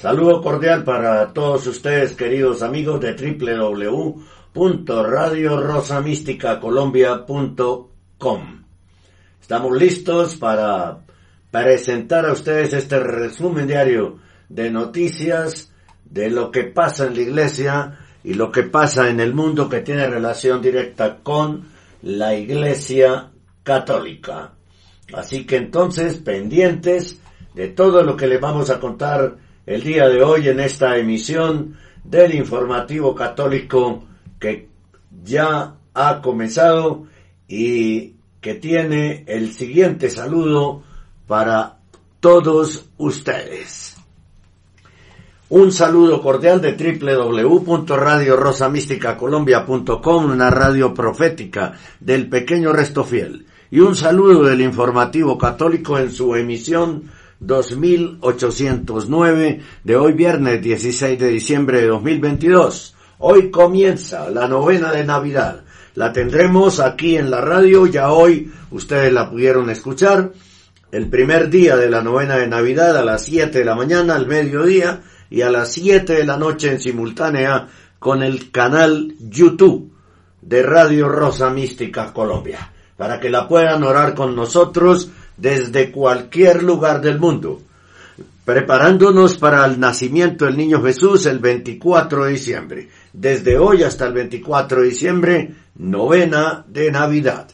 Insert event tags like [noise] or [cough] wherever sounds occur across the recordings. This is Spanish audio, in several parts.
Saludo cordial para todos ustedes, queridos amigos de www.radiorosamisticacolombia.com. Estamos listos para presentar a ustedes este resumen diario de noticias de lo que pasa en la iglesia y lo que pasa en el mundo que tiene relación directa con la iglesia católica. Así que entonces, pendientes de todo lo que les vamos a contar el día de hoy en esta emisión del informativo católico que ya ha comenzado y que tiene el siguiente saludo para todos ustedes. Un saludo cordial de www.radiorosamisticacolombia.com, una radio profética del pequeño resto fiel. Y un saludo del informativo católico en su emisión 2809 de hoy viernes 16 de diciembre de 2022. Hoy comienza la novena de Navidad. La tendremos aquí en la radio, ya hoy ustedes la pudieron escuchar. El primer día de la novena de Navidad a las 7 de la mañana, al mediodía y a las 7 de la noche en simultánea con el canal YouTube de Radio Rosa Mística Colombia, para que la puedan orar con nosotros desde cualquier lugar del mundo, preparándonos para el nacimiento del niño Jesús el 24 de diciembre. Desde hoy hasta el 24 de diciembre, novena de Navidad.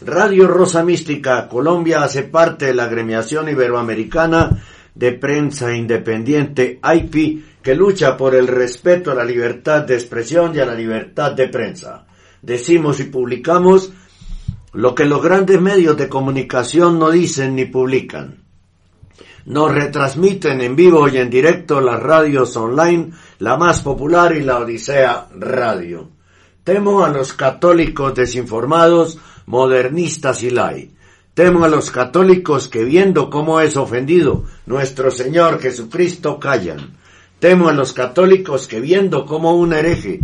Radio Rosa Mística Colombia hace parte de la agremiación iberoamericana de prensa independiente IP que lucha por el respeto a la libertad de expresión y a la libertad de prensa. Decimos y publicamos lo que los grandes medios de comunicación no dicen ni publican. Nos retransmiten en vivo y en directo las radios online, la más popular y la Odisea Radio. Temo a los católicos desinformados, modernistas y lai. Temo a los católicos que viendo cómo es ofendido nuestro Señor Jesucristo callan. Temo a los católicos que viendo cómo un hereje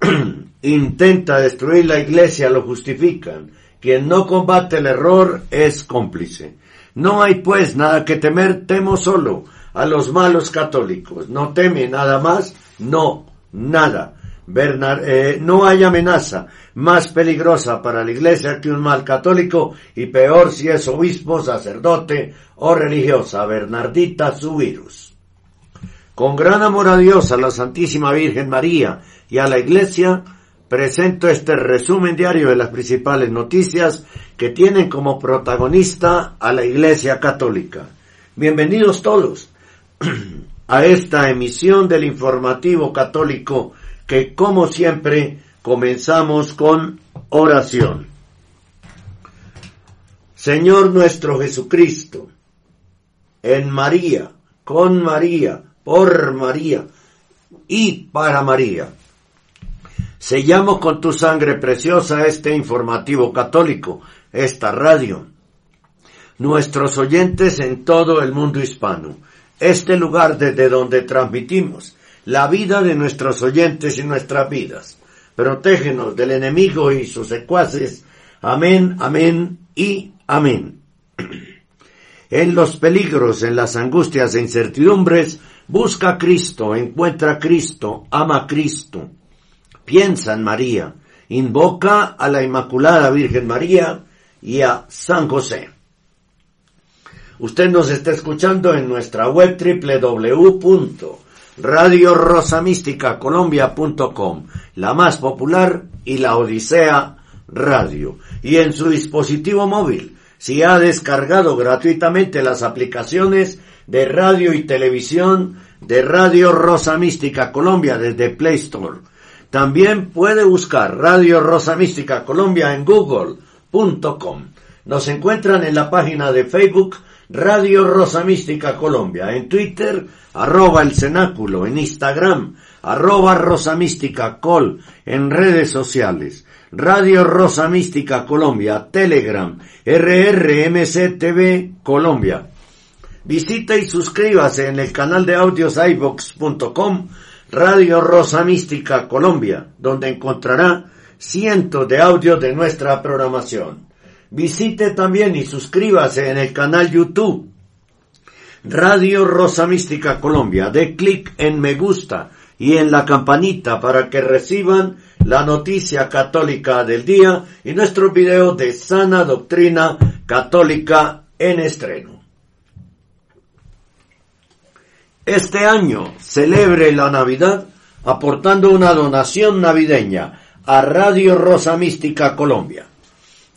[clears throat] intenta destruir la iglesia lo justifican. Quien no combate el error es cómplice. No hay pues nada que temer, temo solo a los malos católicos. No teme nada más, no, nada. Bernard, eh, no hay amenaza más peligrosa para la iglesia que un mal católico y peor si es obispo, sacerdote o religiosa. Bernardita su virus. Con gran amor a Dios, a la Santísima Virgen María y a la iglesia, presento este resumen diario de las principales noticias que tienen como protagonista a la Iglesia Católica. Bienvenidos todos [clears throat] a esta emisión del informativo católico que como siempre comenzamos con oración. Señor nuestro Jesucristo, en María, con María, por María y para María. Sellamos con tu sangre preciosa este informativo católico, esta radio, nuestros oyentes en todo el mundo hispano, este lugar desde donde transmitimos la vida de nuestros oyentes y nuestras vidas. Protégenos del enemigo y sus secuaces. Amén, amén y amén. [clears throat] En los peligros, en las angustias e incertidumbres, busca a Cristo, encuentra a Cristo, ama a Cristo. Piensa en María, invoca a la Inmaculada Virgen María y a San José. Usted nos está escuchando en nuestra web www.radiorosamísticacolombia.com, la más popular y la Odisea Radio. Y en su dispositivo móvil, si ha descargado gratuitamente las aplicaciones de radio y televisión de Radio Rosa Mística Colombia desde Play Store. También puede buscar Radio Rosa Mística Colombia en google.com. Nos encuentran en la página de Facebook Radio Rosa Mística Colombia, en Twitter arroba el cenáculo, en Instagram arroba Rosa Mística Col, en redes sociales. Radio Rosa Mística Colombia, Telegram, RRMCTV Colombia. Visita y suscríbase en el canal de audios iVox.com, Radio Rosa Mística Colombia, donde encontrará cientos de audios de nuestra programación. Visite también y suscríbase en el canal YouTube Radio Rosa Mística Colombia. Dé clic en me gusta y en la campanita para que reciban la noticia católica del día y nuestros videos de sana doctrina católica en estreno. Este año celebre la Navidad aportando una donación navideña a Radio Rosa Mística Colombia.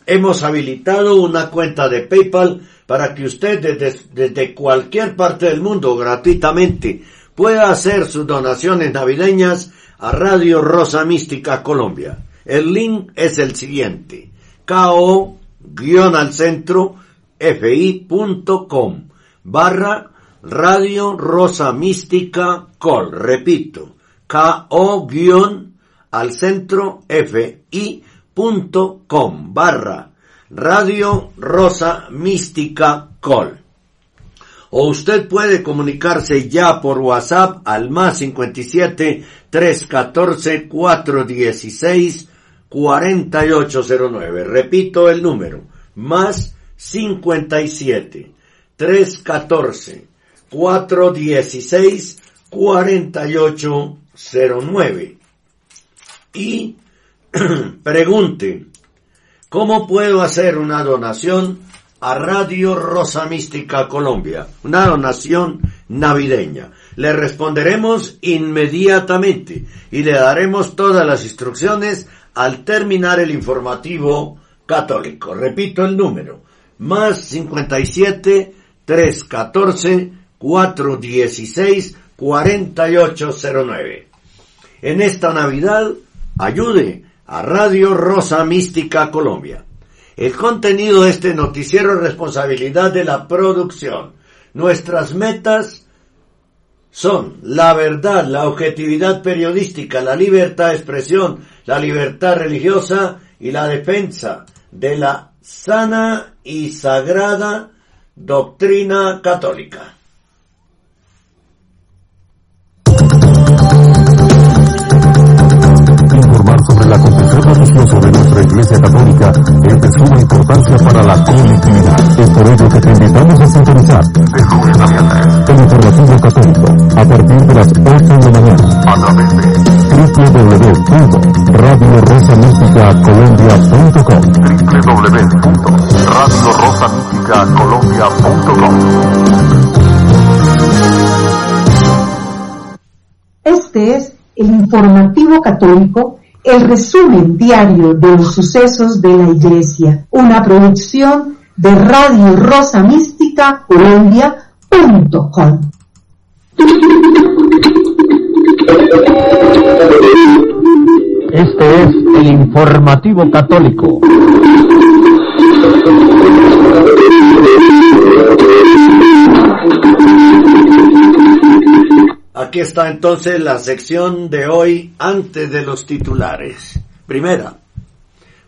Hemos habilitado una cuenta de PayPal para que usted desde, desde, cualquier parte del mundo gratuitamente pueda hacer sus donaciones navideñas a Radio Rosa Mística Colombia. El link es el siguiente. ko al centro fi.com barra Radio Rosa Mística Col. Repito, ko al centro fi.com barra Radio Rosa Mística Col. O usted puede comunicarse ya por WhatsApp al más 57 314 416 4809. Repito el número. Más 57 314 416 4809. Y [clears throat] pregunte, ¿cómo puedo hacer una donación a Radio Rosa Mística Colombia? Una donación navideña. Le responderemos inmediatamente y le daremos todas las instrucciones al terminar el informativo católico. Repito el número. Más 57 314 416 4809. En esta Navidad, ayude a Radio Rosa Mística Colombia. El contenido de este noticiero es responsabilidad de la producción. Nuestras metas son la verdad, la objetividad periodística, la libertad de expresión, la libertad religiosa y la defensa de la sana y sagrada doctrina católica. De nuestra Iglesia Católica es de suma importancia para la colectividad. Es por ello que te invitamos a sintonizar el informativo católico a partir de las 8 de la mañana a través de www.radiorosamísticacolombia.com Este es el informativo católico, el resumen diario de los sucesos de la Iglesia, una producción de Radio Rosa Mística Colombia.com. Este es el informativo católico. Aquí está entonces la sección de hoy antes de los titulares. Primera,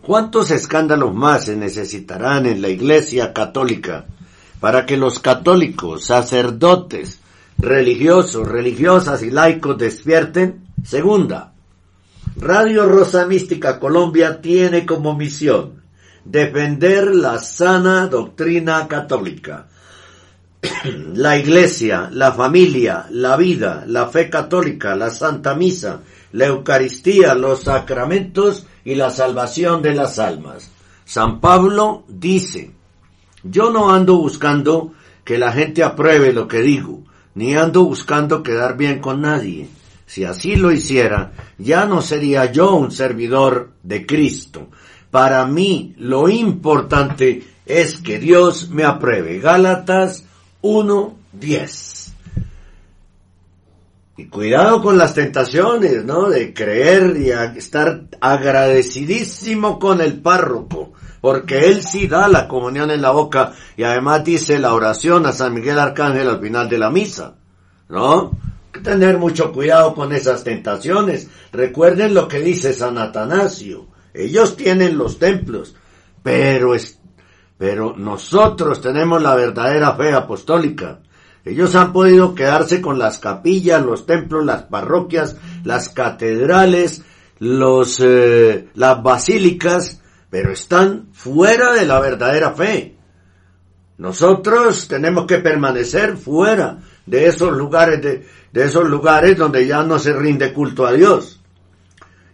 ¿cuántos escándalos más se necesitarán en la Iglesia Católica para que los católicos, sacerdotes, religiosos, religiosas y laicos despierten? Segunda, Radio Rosa Mística Colombia tiene como misión defender la sana doctrina católica [coughs] la iglesia, la familia, la vida, la fe católica, la Santa Misa, la Eucaristía, los sacramentos y la salvación de las almas. San Pablo dice, yo no ando buscando que la gente apruebe lo que digo, ni ando buscando quedar bien con nadie. Si así lo hiciera, ya no sería yo un servidor de Cristo. Para mí lo importante es que Dios me apruebe. Gálatas 1.10. Y cuidado con las tentaciones, ¿no? De creer y estar agradecidísimo con el párroco, porque él sí da la comunión en la boca y además dice la oración a San Miguel Arcángel al final de la misa, ¿no? Tener mucho cuidado con esas tentaciones. Recuerden lo que dice San Atanasio. Ellos tienen los templos, pero pero nosotros tenemos la verdadera fe apostólica. Ellos han podido quedarse con las capillas, los templos, las parroquias, las catedrales, los, eh, las basílicas, pero están fuera de la verdadera fe. Nosotros tenemos que permanecer fuera de esos lugares, de, de esos lugares donde ya no se rinde culto a Dios.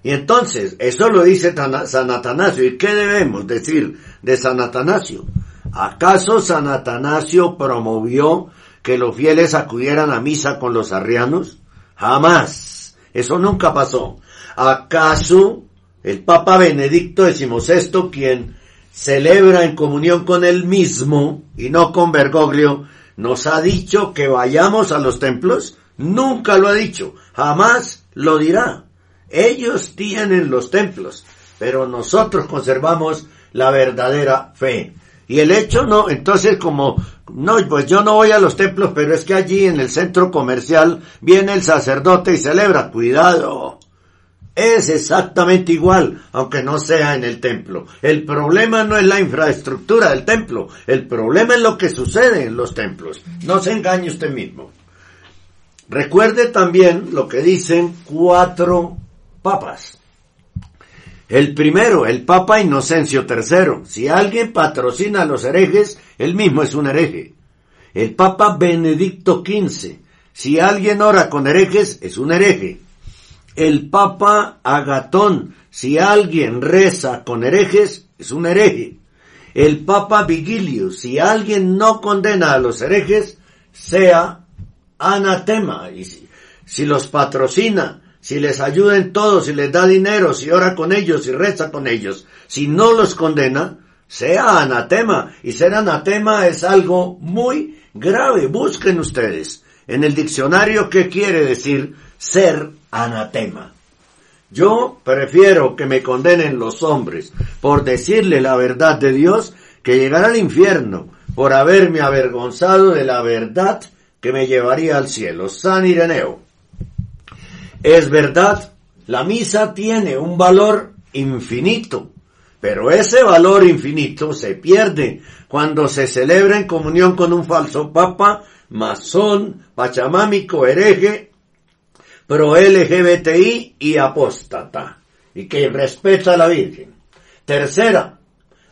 Y entonces, eso lo dice San Atanasio. ¿Y qué debemos decir de San Atanasio? ¿Acaso San Atanasio promovió que los fieles acudieran a misa con los arrianos? Jamás. Eso nunca pasó. ¿Acaso el Papa Benedicto XVI, quien celebra en comunión con él mismo y no con Bergoglio, nos ha dicho que vayamos a los templos? Nunca lo ha dicho. Jamás lo dirá. Ellos tienen los templos, pero nosotros conservamos la verdadera fe. Y el hecho no, entonces como, no, pues yo no voy a los templos, pero es que allí en el centro comercial viene el sacerdote y celebra. Cuidado. Es exactamente igual, aunque no sea en el templo. El problema no es la infraestructura del templo, el problema es lo que sucede en los templos. No se engañe usted mismo. Recuerde también lo que dicen cuatro papas. El primero, el Papa Inocencio III. Si alguien patrocina a los herejes, él mismo es un hereje. El Papa Benedicto XV. Si alguien ora con herejes, es un hereje. El Papa Agatón. Si alguien reza con herejes, es un hereje. El Papa Vigilius. Si alguien no condena a los herejes, sea anatema. Y si los patrocina, si les ayuda en todo, si les da dinero, si ora con ellos, si reza con ellos, si no los condena, sea anatema. Y ser anatema es algo muy grave. Busquen ustedes en el diccionario qué quiere decir ser anatema. Yo prefiero que me condenen los hombres por decirle la verdad de Dios que llegar al infierno por haberme avergonzado de la verdad que me llevaría al cielo. San Ireneo. Es verdad, la misa tiene un valor infinito, pero ese valor infinito se pierde cuando se celebra en comunión con un falso papa, masón, pachamámico, hereje, pro LGBTI y apóstata, y que respeta a la Virgen. Tercera,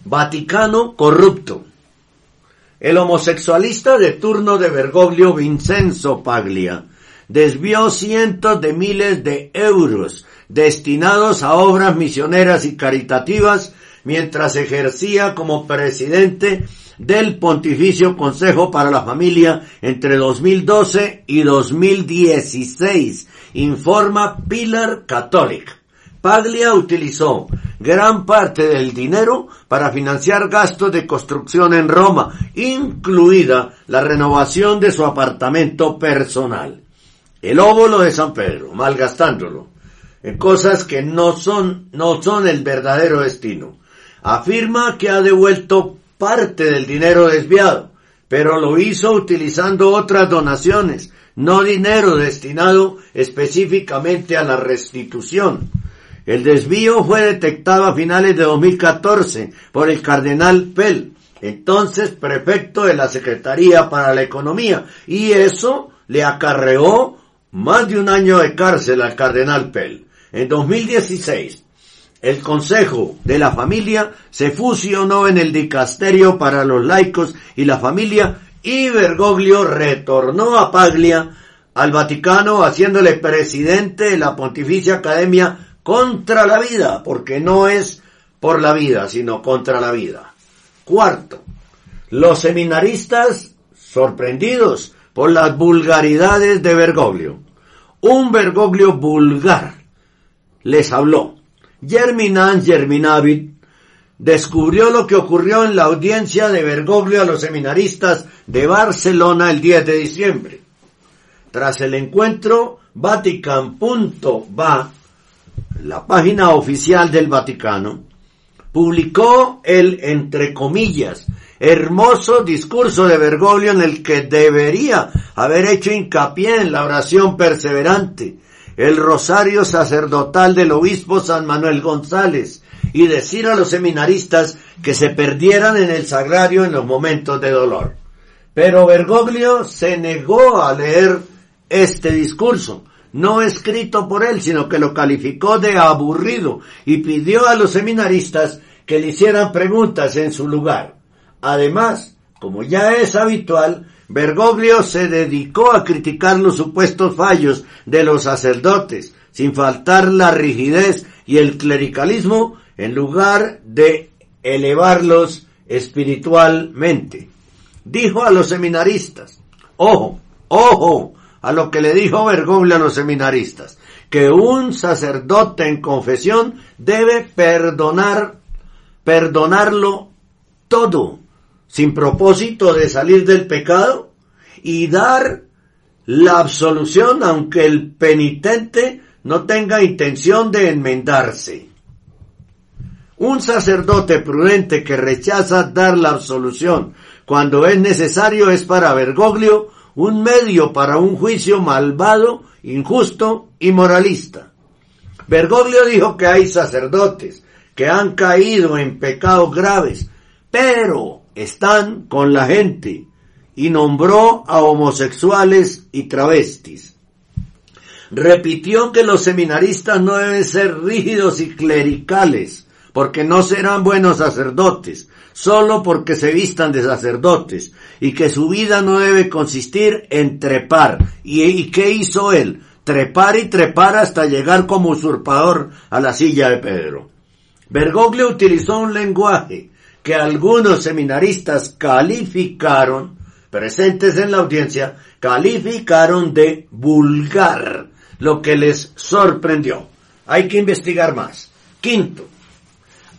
Vaticano corrupto. El homosexualista de turno de Bergoglio Vincenzo Paglia desvió cientos de miles de euros destinados a obras misioneras y caritativas mientras ejercía como presidente del Pontificio Consejo para la Familia entre 2012 y 2016, informa Pilar Catholic. Paglia utilizó gran parte del dinero para financiar gastos de construcción en Roma, incluida la renovación de su apartamento personal. El óvulo de San Pedro, malgastándolo en cosas que no son, no son el verdadero destino. Afirma que ha devuelto parte del dinero desviado, pero lo hizo utilizando otras donaciones, no dinero destinado específicamente a la restitución. El desvío fue detectado a finales de 2014 por el cardenal Pell, entonces prefecto de la Secretaría para la Economía, y eso le acarreó más de un año de cárcel al cardenal Pell. En 2016, el Consejo de la Familia se fusionó en el Dicasterio para los laicos y la familia y Bergoglio retornó a Paglia al Vaticano haciéndole presidente de la Pontificia Academia contra la vida, porque no es por la vida, sino contra la vida. Cuarto, los seminaristas sorprendidos por las vulgaridades de Bergoglio. Un Bergoglio vulgar les habló. Germinan Germinavit descubrió lo que ocurrió en la audiencia de Bergoglio a los seminaristas de Barcelona el 10 de diciembre. Tras el encuentro, Vatican.va, la página oficial del Vaticano, publicó el, entre comillas, hermoso discurso de Bergoglio en el que debería haber hecho hincapié en la oración perseverante, el rosario sacerdotal del obispo San Manuel González y decir a los seminaristas que se perdieran en el sagrario en los momentos de dolor. Pero Bergoglio se negó a leer este discurso, no escrito por él, sino que lo calificó de aburrido y pidió a los seminaristas que le hicieran preguntas en su lugar. Además, como ya es habitual, Bergoglio se dedicó a criticar los supuestos fallos de los sacerdotes, sin faltar la rigidez y el clericalismo, en lugar de elevarlos espiritualmente. Dijo a los seminaristas, ojo, ojo, a lo que le dijo Bergoglio a los seminaristas, que un sacerdote en confesión debe perdonar, perdonarlo todo, sin propósito de salir del pecado y dar la absolución aunque el penitente no tenga intención de enmendarse. Un sacerdote prudente que rechaza dar la absolución cuando es necesario es para Bergoglio un medio para un juicio malvado, injusto y moralista. Bergoglio dijo que hay sacerdotes que han caído en pecados graves, pero están con la gente y nombró a homosexuales y travestis. Repitió que los seminaristas no deben ser rígidos y clericales, porque no serán buenos sacerdotes, solo porque se vistan de sacerdotes, y que su vida no debe consistir en trepar. ¿Y, y qué hizo él? Trepar y trepar hasta llegar como usurpador a la silla de Pedro. Bergoglio utilizó un lenguaje que algunos seminaristas calificaron, presentes en la audiencia, calificaron de vulgar, lo que les sorprendió. Hay que investigar más. Quinto,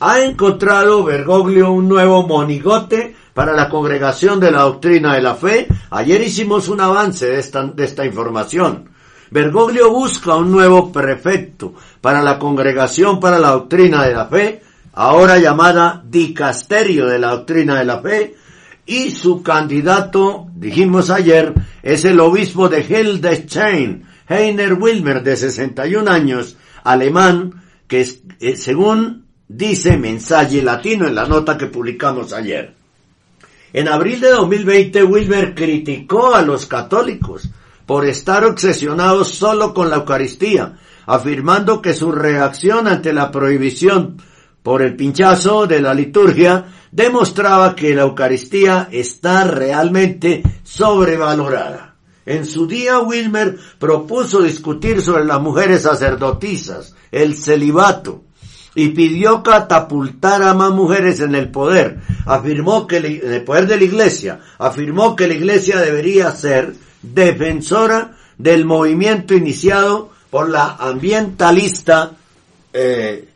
ha encontrado Bergoglio un nuevo monigote para la congregación de la doctrina de la fe. Ayer hicimos un avance de esta, de esta información. Bergoglio busca un nuevo prefecto para la congregación para la doctrina de la fe, ahora llamada Dicasterio de la doctrina de la fe, y su candidato, dijimos ayer, es el obispo de Hildesheim, Heiner Wilmer, de 61 años, alemán, que eh, según dice mensaje latino en la nota que publicamos ayer. En abril de 2020, Wilmer criticó a los católicos por estar obsesionados solo con la Eucaristía, afirmando que su reacción ante la prohibición por el pinchazo de la liturgia demostraba que la Eucaristía está realmente sobrevalorada. En su día Wilmer propuso discutir sobre las mujeres sacerdotisas, el celibato, y pidió catapultar a más mujeres en el poder. Afirmó que el poder de la iglesia, afirmó que la iglesia debería ser defensora del movimiento iniciado por la ambientalista eh,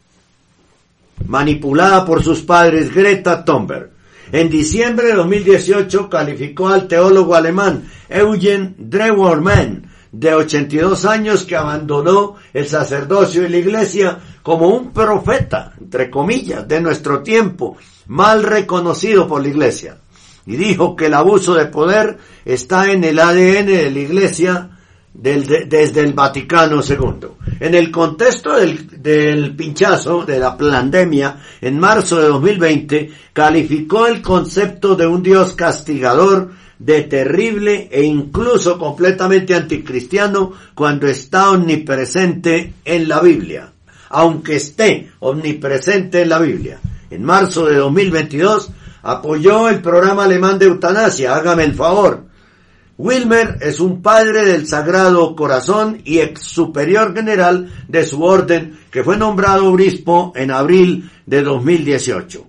manipulada por sus padres Greta Thunberg. En diciembre de 2018 calificó al teólogo alemán Eugen Drewermann, de 82 años, que abandonó el sacerdocio y la iglesia como un profeta, entre comillas, de nuestro tiempo, mal reconocido por la iglesia. Y dijo que el abuso de poder está en el ADN de la iglesia desde el Vaticano II. En el contexto del, del pinchazo, de la pandemia, en marzo de 2020, calificó el concepto de un Dios castigador de terrible e incluso completamente anticristiano cuando está omnipresente en la Biblia. Aunque esté omnipresente en la Biblia. En marzo de 2022 apoyó el programa alemán de eutanasia, hágame el favor, Wilmer es un padre del Sagrado Corazón y ex superior general de su orden que fue nombrado obispo en abril de 2018.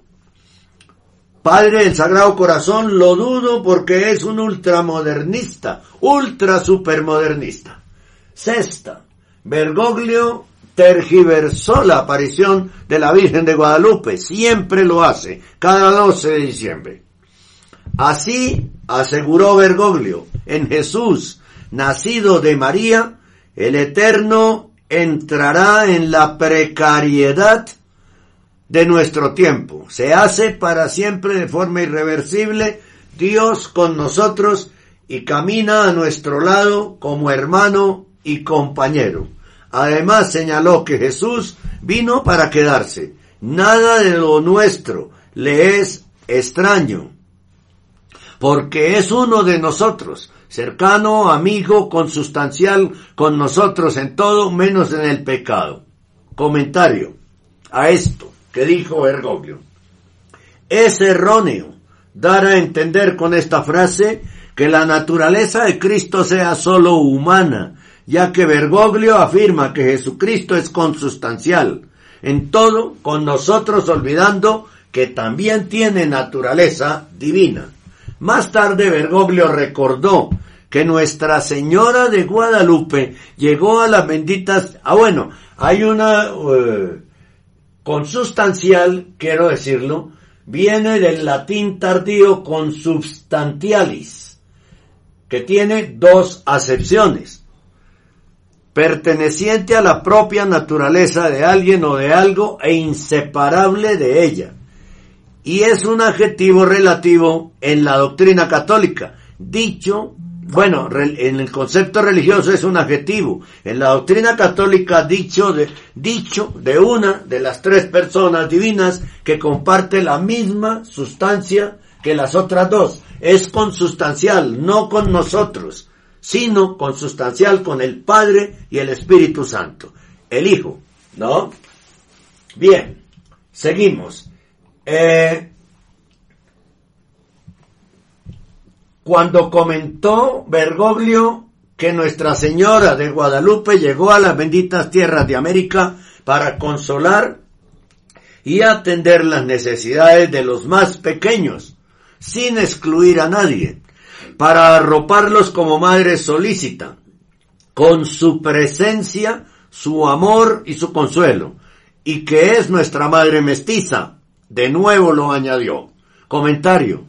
Padre del Sagrado Corazón lo dudo porque es un ultramodernista, ultra supermodernista. Sexta, Bergoglio tergiversó la aparición de la Virgen de Guadalupe, siempre lo hace, cada 12 de diciembre. Así aseguró Bergoglio, en Jesús, nacido de María, el Eterno entrará en la precariedad de nuestro tiempo. Se hace para siempre de forma irreversible Dios con nosotros y camina a nuestro lado como hermano y compañero. Además señaló que Jesús vino para quedarse. Nada de lo nuestro le es extraño, porque es uno de nosotros, cercano, amigo, consustancial con nosotros en todo menos en el pecado. Comentario a esto que dijo Bergoglio. Es erróneo dar a entender con esta frase que la naturaleza de Cristo sea solo humana, ya que Bergoglio afirma que Jesucristo es consustancial en todo con nosotros olvidando que también tiene naturaleza divina. Más tarde Bergoglio recordó que Nuestra Señora de Guadalupe llegó a las benditas, ah bueno, hay una eh, consustancial, quiero decirlo, viene del latín tardío consubstantialis, que tiene dos acepciones. Perteneciente a la propia naturaleza de alguien o de algo e inseparable de ella. Y es un adjetivo relativo en la doctrina católica, dicho bueno, en el concepto religioso es un adjetivo. En la doctrina católica dicho de, dicho de una de las tres personas divinas que comparte la misma sustancia que las otras dos. Es consustancial, no con nosotros, sino consustancial con el Padre y el Espíritu Santo. El Hijo, ¿no? Bien, seguimos. Eh, cuando comentó Bergoglio que Nuestra Señora de Guadalupe llegó a las benditas tierras de América para consolar y atender las necesidades de los más pequeños, sin excluir a nadie, para arroparlos como madre solícita, con su presencia, su amor y su consuelo, y que es nuestra madre mestiza. De nuevo lo añadió. Comentario.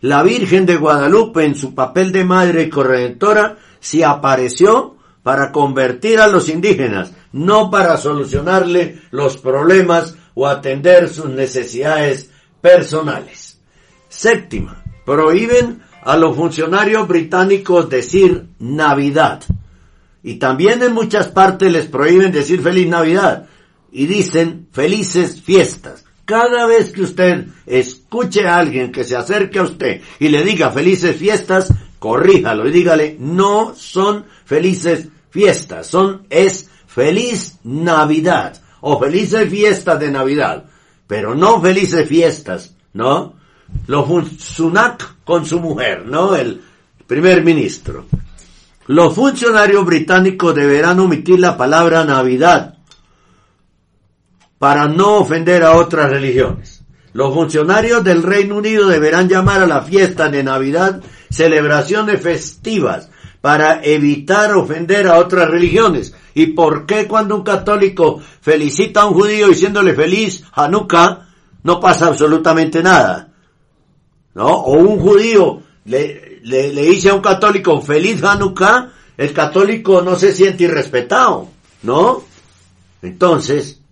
La Virgen de Guadalupe en su papel de madre y corredentora se apareció para convertir a los indígenas, no para solucionarle los problemas o atender sus necesidades personales. Séptima, prohíben a los funcionarios británicos decir Navidad. Y también en muchas partes les prohíben decir feliz Navidad y dicen felices fiestas. Cada vez que usted escuche a alguien que se acerque a usted y le diga felices fiestas, corríjalo y dígale, no son felices fiestas, son, es feliz Navidad o felices fiestas de Navidad, pero no felices fiestas, ¿no? Los Sunak con su mujer, ¿no? El primer ministro. Los funcionarios británicos deberán omitir la palabra Navidad para no ofender a otras religiones. Los funcionarios del Reino Unido deberán llamar a la fiesta de Navidad celebraciones festivas para evitar ofender a otras religiones. ¿Y por qué cuando un católico felicita a un judío diciéndole feliz Hanukkah no pasa absolutamente nada? ¿No? O un judío le, le, le dice a un católico feliz Hanukkah, el católico no se siente irrespetado, ¿no? Entonces,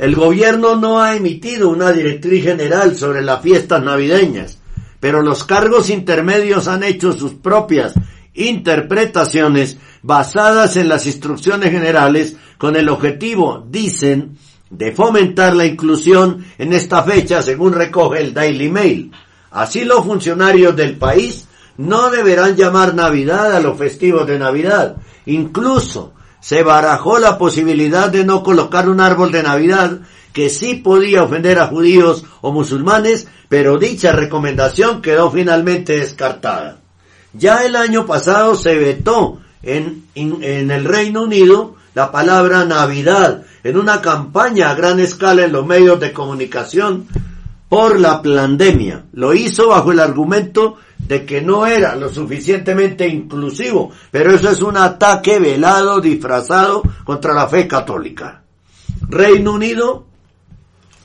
el gobierno no ha emitido una directriz general sobre las fiestas navideñas, pero los cargos intermedios han hecho sus propias interpretaciones basadas en las instrucciones generales con el objetivo, dicen, de fomentar la inclusión en esta fecha según recoge el Daily Mail. Así los funcionarios del país no deberán llamar Navidad a los festivos de Navidad. Incluso se barajó la posibilidad de no colocar un árbol de Navidad que sí podía ofender a judíos o musulmanes, pero dicha recomendación quedó finalmente descartada. Ya el año pasado se vetó en, en, el Reino Unido la palabra Navidad en una campaña a gran escala en los medios de comunicación por la pandemia. Lo hizo bajo el argumento de que no era lo suficientemente inclusivo, pero eso es un ataque velado, disfrazado contra la fe católica. Reino Unido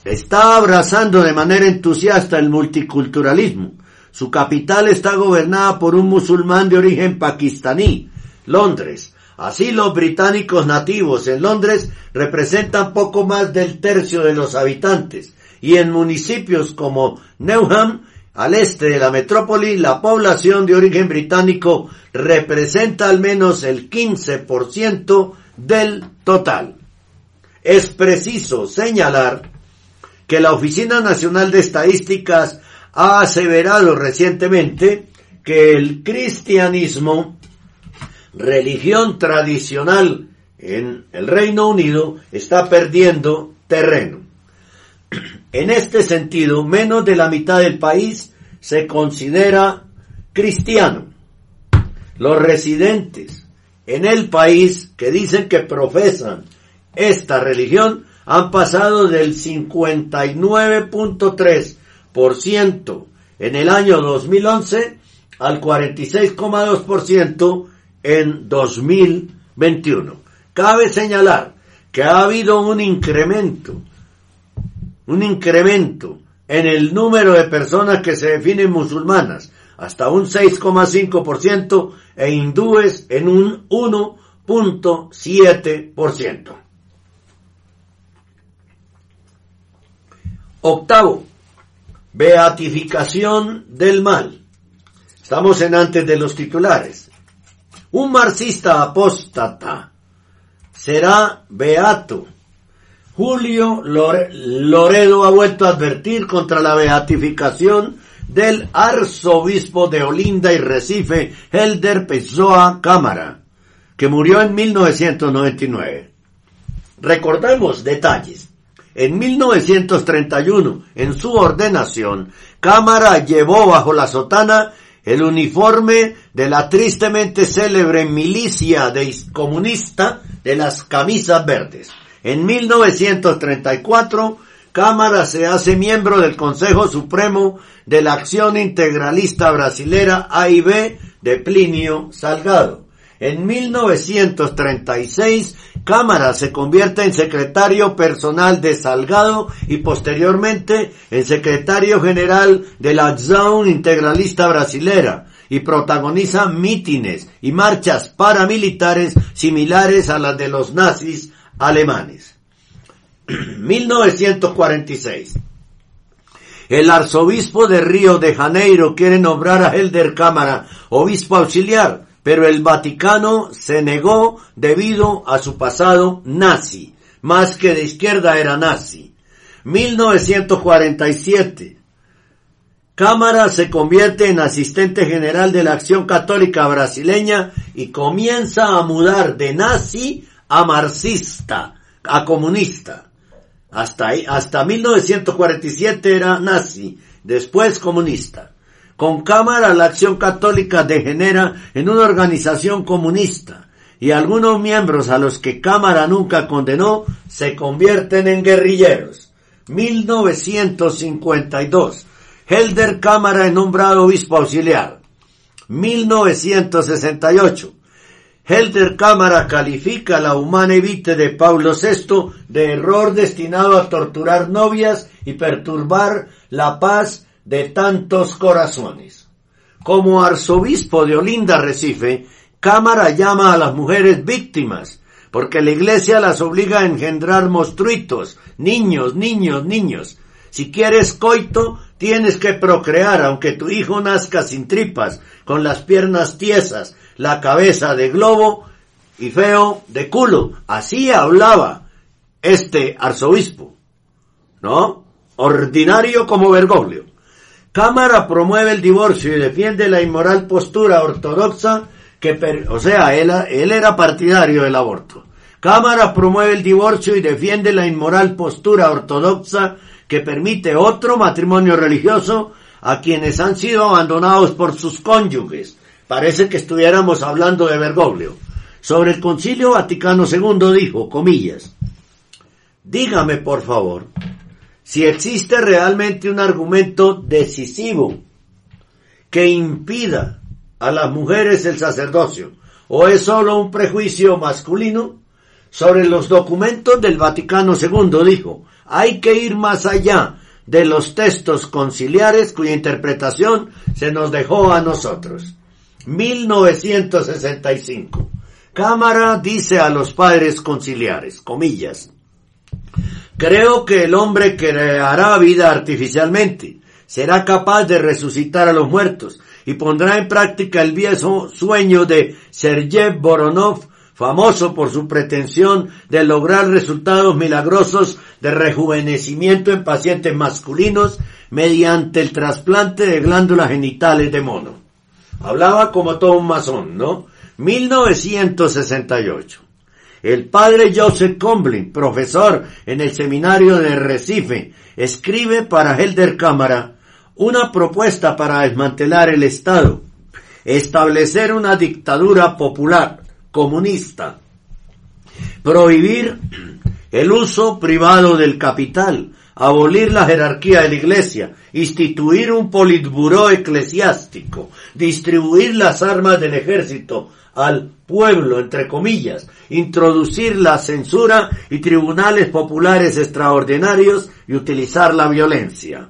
está abrazando de manera entusiasta el multiculturalismo. Su capital está gobernada por un musulmán de origen pakistaní, Londres. Así los británicos nativos en Londres representan poco más del tercio de los habitantes y en municipios como Newham, al este de la metrópoli, la población de origen británico representa al menos el 15% del total. Es preciso señalar que la Oficina Nacional de Estadísticas ha aseverado recientemente que el cristianismo, religión tradicional en el Reino Unido, está perdiendo terreno. En este sentido, menos de la mitad del país se considera cristiano. Los residentes en el país que dicen que profesan esta religión han pasado del 59.3% en el año 2011 al 46,2% en 2021. Cabe señalar que ha habido un incremento, un incremento en el número de personas que se definen musulmanas, hasta un 6,5% e hindúes en un 1.7%. Octavo, beatificación del mal. Estamos en antes de los titulares. Un marxista apóstata será beato. Julio Loredo ha vuelto a advertir contra la beatificación del arzobispo de Olinda y Recife, Helder Pessoa Cámara, que murió en 1999. Recordemos detalles. En 1931, en su ordenación, Cámara llevó bajo la sotana el uniforme de la tristemente célebre milicia de comunista de las camisas verdes. En 1934, Cámara se hace miembro del Consejo Supremo de la Acción Integralista Brasilera AIB de Plinio Salgado. En 1936, Cámara se convierte en secretario personal de Salgado y posteriormente en secretario general de la Acción Integralista Brasilera y protagoniza mítines y marchas paramilitares similares a las de los nazis alemanes. [clears throat] 1946. El arzobispo de Río de Janeiro quiere nombrar a Helder Cámara obispo auxiliar pero el Vaticano se negó debido a su pasado nazi, más que de izquierda era nazi. 1947. Cámara se convierte en asistente general de la Acción Católica Brasileña y comienza a mudar de nazi a marxista, a comunista. Hasta, ahí, hasta 1947 era nazi, después comunista. Con Cámara la Acción Católica degenera en una organización comunista y algunos miembros a los que Cámara nunca condenó se convierten en guerrilleros. 1952. Helder Cámara es nombrado obispo auxiliar. 1968. Helder Cámara califica la humana evite de Pablo VI de error destinado a torturar novias y perturbar la paz de tantos corazones. Como arzobispo de Olinda Recife, Cámara llama a las mujeres víctimas, porque la iglesia las obliga a engendrar monstruitos, niños, niños, niños. Si quieres coito, tienes que procrear, aunque tu hijo nazca sin tripas, con las piernas tiesas, la cabeza de globo y feo de culo. Así hablaba este arzobispo, ¿no? Ordinario como Bergoglio. Cámara promueve el divorcio y defiende la inmoral postura ortodoxa que, o sea, él, él era partidario del aborto. Cámara promueve el divorcio y defiende la inmoral postura ortodoxa que permite otro matrimonio religioso a quienes han sido abandonados por sus cónyuges. Parece que estuviéramos hablando de Bergoglio. Sobre el Concilio Vaticano II dijo, comillas, dígame por favor, si existe realmente un argumento decisivo que impida a las mujeres el sacerdocio, o es solo un prejuicio masculino, sobre los documentos del Vaticano II dijo, hay que ir más allá de los textos conciliares cuya interpretación se nos dejó a nosotros. 1965. Cámara dice a los padres conciliares, comillas, creo que el hombre creará vida artificialmente, será capaz de resucitar a los muertos y pondrá en práctica el viejo sueño de Sergei Boronov famoso por su pretensión de lograr resultados milagrosos de rejuvenecimiento en pacientes masculinos mediante el trasplante de glándulas genitales de mono. Hablaba como todo un masón, ¿no? 1968. El padre Joseph Comblin, profesor en el seminario de Recife, escribe para Helder Cámara una propuesta para desmantelar el Estado, establecer una dictadura popular, comunista, prohibir el uso privado del capital, abolir la jerarquía de la iglesia, instituir un politburó eclesiástico, distribuir las armas del ejército al pueblo, entre comillas, introducir la censura y tribunales populares extraordinarios y utilizar la violencia.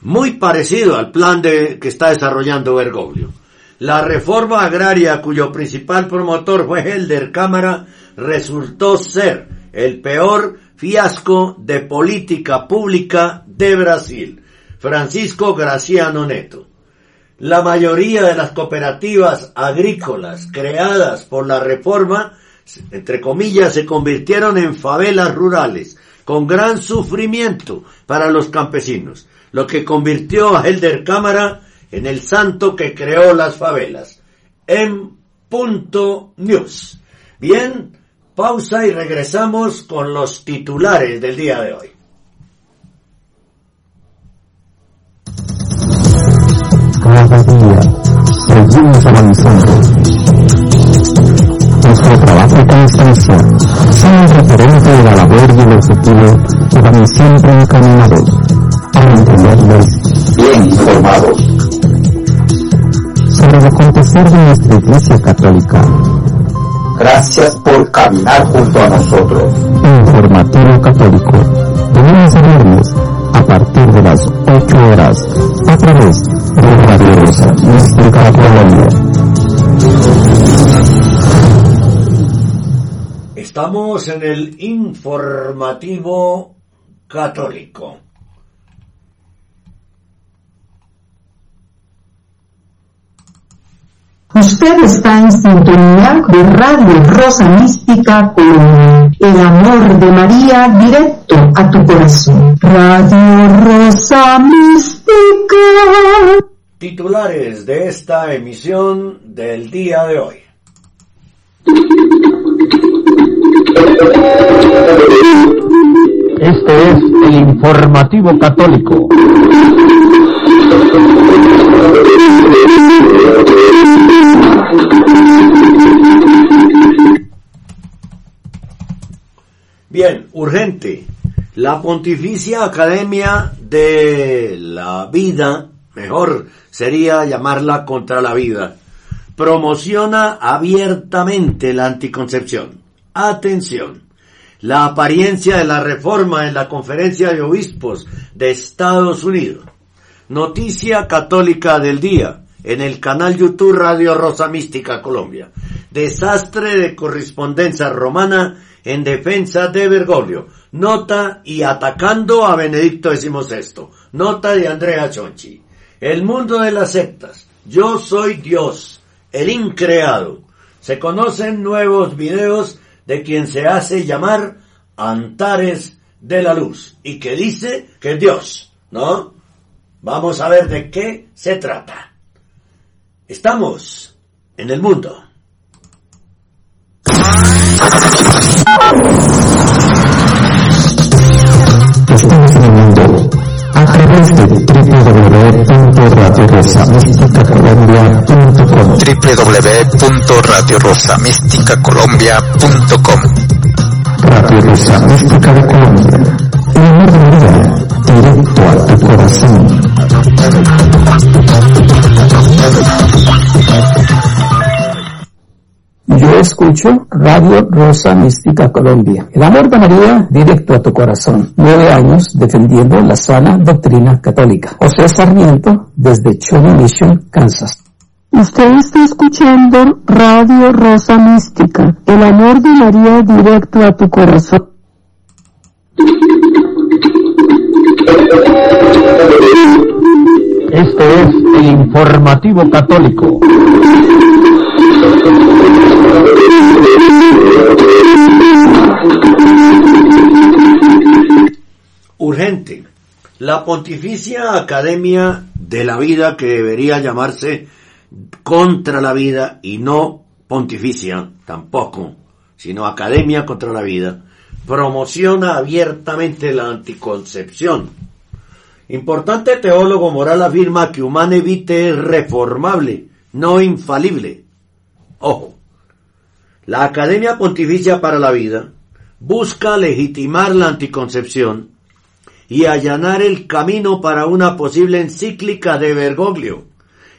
Muy parecido al plan de, que está desarrollando Bergoglio. La reforma agraria cuyo principal promotor fue Helder Cámara resultó ser el peor fiasco de política pública de Brasil. Francisco Graciano Neto. La mayoría de las cooperativas agrícolas creadas por la reforma, entre comillas, se convirtieron en favelas rurales, con gran sufrimiento para los campesinos, lo que convirtió a Helder Cámara en el santo que creó las favelas. En punto news. Bien, pausa y regresamos con los titulares del día de hoy. Cada día seguimos avanzando. Nuestro trabajo y constancia son el referente de la labor y el objetivo que van siempre encaminados a mantenerlos bien informados sobre el acontecer de nuestra Iglesia Católica. Gracias por caminar junto a nosotros. Informativo Católico, de lunes a partir de las 8 horas, a través de Radio Rosa Mística Colombia. Estamos en el informativo católico. Usted está en sintonía de Radio Rosa Mística Colombia. El amor de María directo a tu corazón. Radio Rosa Mística. Titulares de esta emisión del día de hoy. Este es el informativo católico. Bien, urgente. La Pontificia Academia de la Vida, mejor sería llamarla contra la vida, promociona abiertamente la anticoncepción. Atención. La apariencia de la reforma en la conferencia de obispos de Estados Unidos. Noticia católica del día en el canal YouTube Radio Rosa Mística Colombia. Desastre de correspondencia romana en defensa de Bergoglio. Nota y atacando a Benedicto XVI. Nota de Andrea Chonchi. El mundo de las sectas. Yo soy Dios, el increado. Se conocen nuevos videos de quien se hace llamar Antares de la Luz y que dice que es Dios, ¿no? Vamos a ver de qué se trata. Estamos en el mundo. Estamos en el mundo a través de www.radiorosamísticacolombia.com www.radiorosamísticacolombia.com Radio Rosa Mística de Colombia El amor de María, directo a tu corazón. Yo escucho Radio Rosa Mística Colombia. El amor de María directo a tu corazón. Nueve años defendiendo la sana doctrina católica. José Sarmiento desde Chone Mission, Kansas. Usted está escuchando Radio Rosa Mística. El amor de María directo a tu corazón. [laughs] Este es el informativo católico. Urgente. La Pontificia Academia de la Vida, que debería llamarse contra la vida y no pontificia tampoco, sino Academia contra la Vida, promociona abiertamente la anticoncepción. Importante teólogo moral afirma que Humane Vitae es reformable, no infalible. Ojo, la Academia Pontificia para la Vida busca legitimar la anticoncepción y allanar el camino para una posible encíclica de Bergoglio,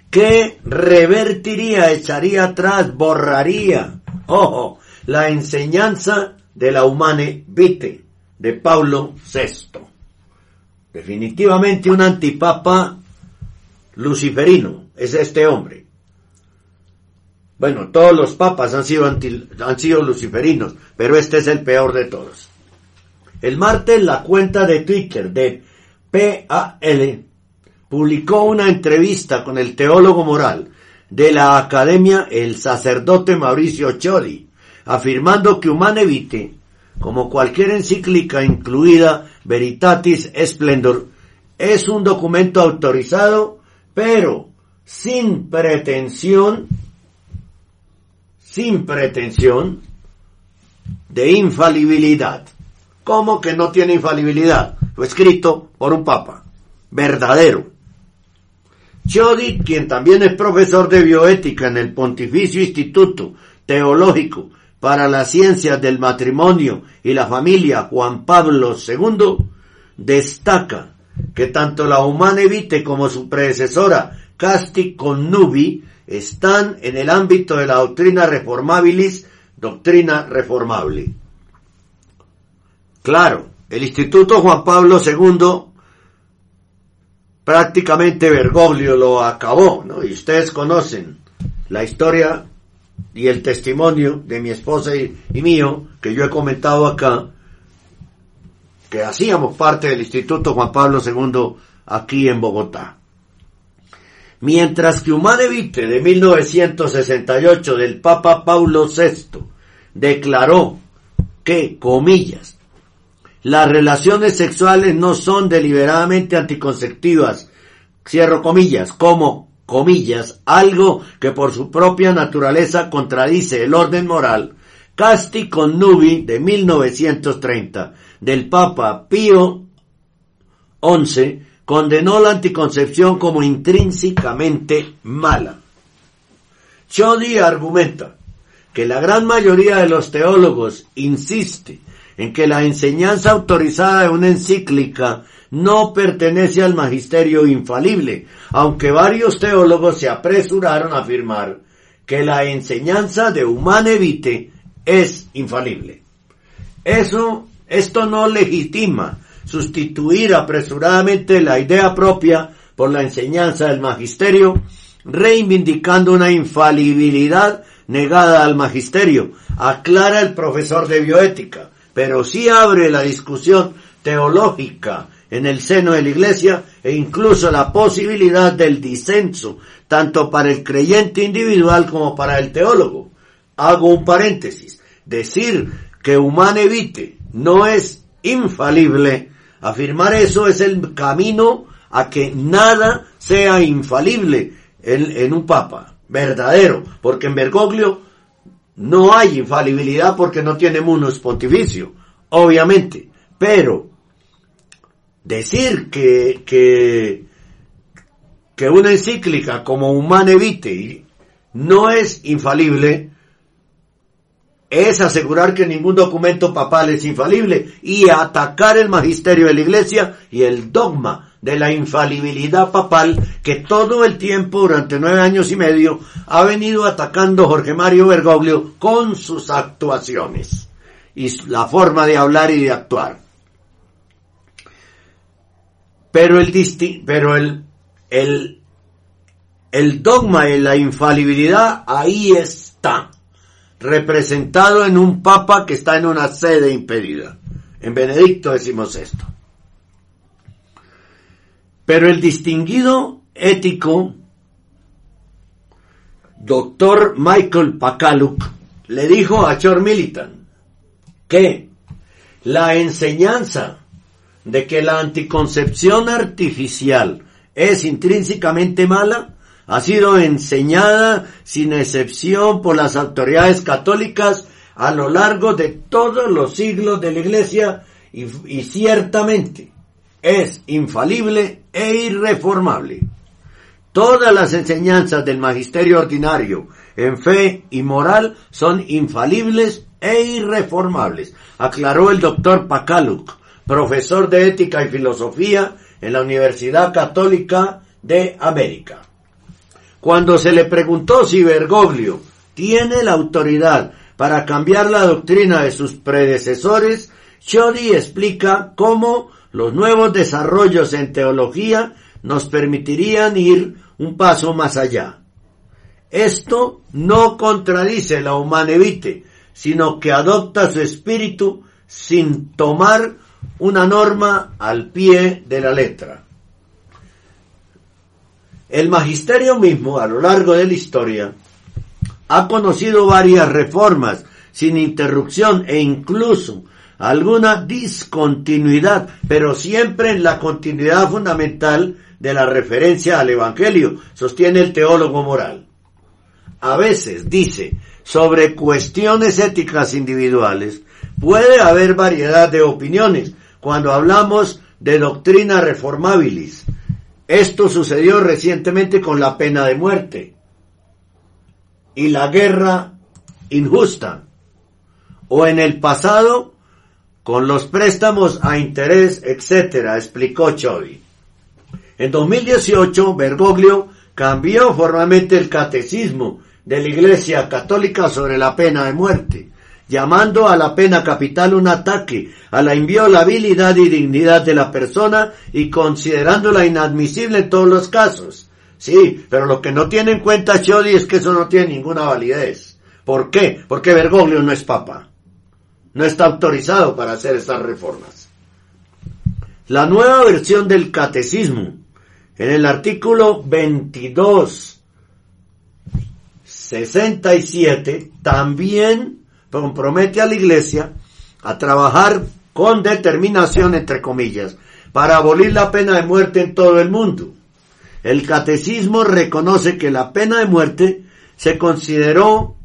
que revertiría, echaría atrás, borraría, ojo, la enseñanza de la Humane Vitae de Pablo VI. Definitivamente un antipapa luciferino es este hombre. Bueno, todos los papas han sido, han sido luciferinos, pero este es el peor de todos. El martes la cuenta de Twitter de PAL publicó una entrevista con el teólogo moral de la academia, el sacerdote Mauricio Chodi, afirmando que Humane Vitae, como cualquier encíclica incluida Veritatis Splendor, es un documento autorizado, pero sin pretensión, sin pretensión de infalibilidad. ¿Cómo que no tiene infalibilidad? Fue escrito por un papa, verdadero. Chodi, quien también es profesor de bioética en el Pontificio Instituto Teológico para las Ciencias del Matrimonio y la Familia Juan Pablo II, destaca que tanto la Humane Vitae como su predecesora Casti Connubi están en el ámbito de la doctrina reformabilis, doctrina reformable. Claro, el Instituto Juan Pablo II prácticamente Bergoglio lo acabó, ¿no? Y ustedes conocen la historia y el testimonio de mi esposa y, mío, que yo he comentado acá, que hacíamos parte del Instituto Juan Pablo II aquí en Bogotá. Mientras que Humane Vitae de 1968 del Papa Paulo VI declaró que, comillas, las relaciones sexuales no son deliberadamente anticonceptivas, cierro comillas, como, comillas, algo que por su propia naturaleza contradice el orden moral, Casti Connubi de 1930 del Papa Pío XI condenó la anticoncepción como intrínsecamente mala. Chodi argumenta que la gran mayoría de los teólogos insiste en que la enseñanza autorizada de una encíclica no pertenece al magisterio infalible, aunque varios teólogos se apresuraron a afirmar que la enseñanza de Humane Vitae es infalible. Eso, esto no legitima sustituir apresuradamente la idea propia por la enseñanza del magisterio, reivindicando una infalibilidad negada al magisterio, aclara el profesor de bioética, pero sí abre la discusión teológica en el seno de la iglesia e incluso la posibilidad del disenso, tanto para el creyente individual como para el teólogo. Hago un paréntesis. Decir que Humane Vitae no es infalible, afirmar eso es el camino a que nada sea infalible en, en un papa verdadero, porque en Bergoglio no hay infalibilidad porque no tiene munus pontificio, obviamente, pero decir que, que, que una encíclica como Humane Vitae no es infalible, es asegurar que ningún documento papal es infalible y atacar el magisterio de la iglesia y el dogma de la infalibilidad papal que todo el tiempo durante nueve años y medio ha venido atacando Jorge Mario Bergoglio con sus actuaciones y la forma de hablar y de actuar. Pero el disti pero el, el, el dogma de la infalibilidad ahí está, representado en un papa que está en una sede impedida. En Benedicto decimos esto. Pero el distinguido ético, doctor Michael Pakaluk, le dijo a Chor Militan que la enseñanza de que la anticoncepción artificial es intrínsecamente mala ha sido enseñada sin excepción por las autoridades católicas a lo largo de todos los siglos de la Iglesia y, y ciertamente es infalible e irreformable. Todas las enseñanzas del magisterio ordinario en fe y moral son infalibles e irreformables, aclaró el doctor Pakaluk, profesor de ética y filosofía en la Universidad Católica de América. Cuando se le preguntó si Bergoglio tiene la autoridad para cambiar la doctrina de sus predecesores, Chodi explica cómo los nuevos desarrollos en teología nos permitirían ir un paso más allá. Esto no contradice la humanevite, sino que adopta su espíritu sin tomar una norma al pie de la letra. El magisterio mismo, a lo largo de la historia, ha conocido varias reformas sin interrupción e incluso alguna discontinuidad, pero siempre en la continuidad fundamental de la referencia al Evangelio, sostiene el teólogo moral. A veces dice, sobre cuestiones éticas individuales, puede haber variedad de opiniones cuando hablamos de doctrina reformabilis. Esto sucedió recientemente con la pena de muerte y la guerra injusta, o en el pasado con los préstamos a interés, etcétera, explicó Choi. En 2018, Bergoglio cambió formalmente el catecismo de la Iglesia Católica sobre la pena de muerte, llamando a la pena capital un ataque a la inviolabilidad y dignidad de la persona y considerándola inadmisible en todos los casos. Sí, pero lo que no tiene en cuenta Chodi es que eso no tiene ninguna validez. ¿Por qué? Porque Bergoglio no es papa. No está autorizado para hacer estas reformas. La nueva versión del catecismo, en el artículo 22, 67, también compromete a la Iglesia a trabajar con determinación, entre comillas, para abolir la pena de muerte en todo el mundo. El catecismo reconoce que la pena de muerte se consideró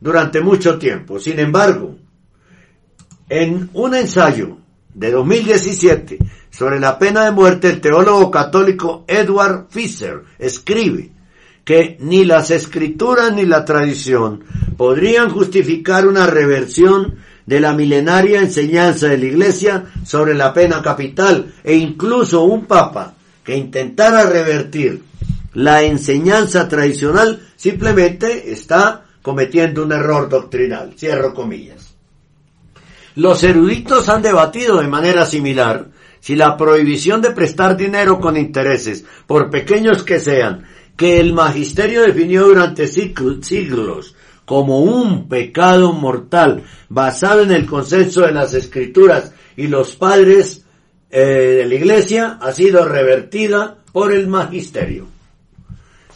durante mucho tiempo. Sin embargo, en un ensayo de 2017 sobre la pena de muerte, el teólogo católico Edward Fisher escribe que ni las escrituras ni la tradición podrían justificar una reversión de la milenaria enseñanza de la Iglesia sobre la pena capital e incluso un papa que intentara revertir la enseñanza tradicional simplemente está cometiendo un error doctrinal. Cierro comillas. Los eruditos han debatido de manera similar si la prohibición de prestar dinero con intereses, por pequeños que sean, que el magisterio definió durante siglos como un pecado mortal basado en el consenso de las escrituras y los padres eh, de la iglesia ha sido revertida por el magisterio.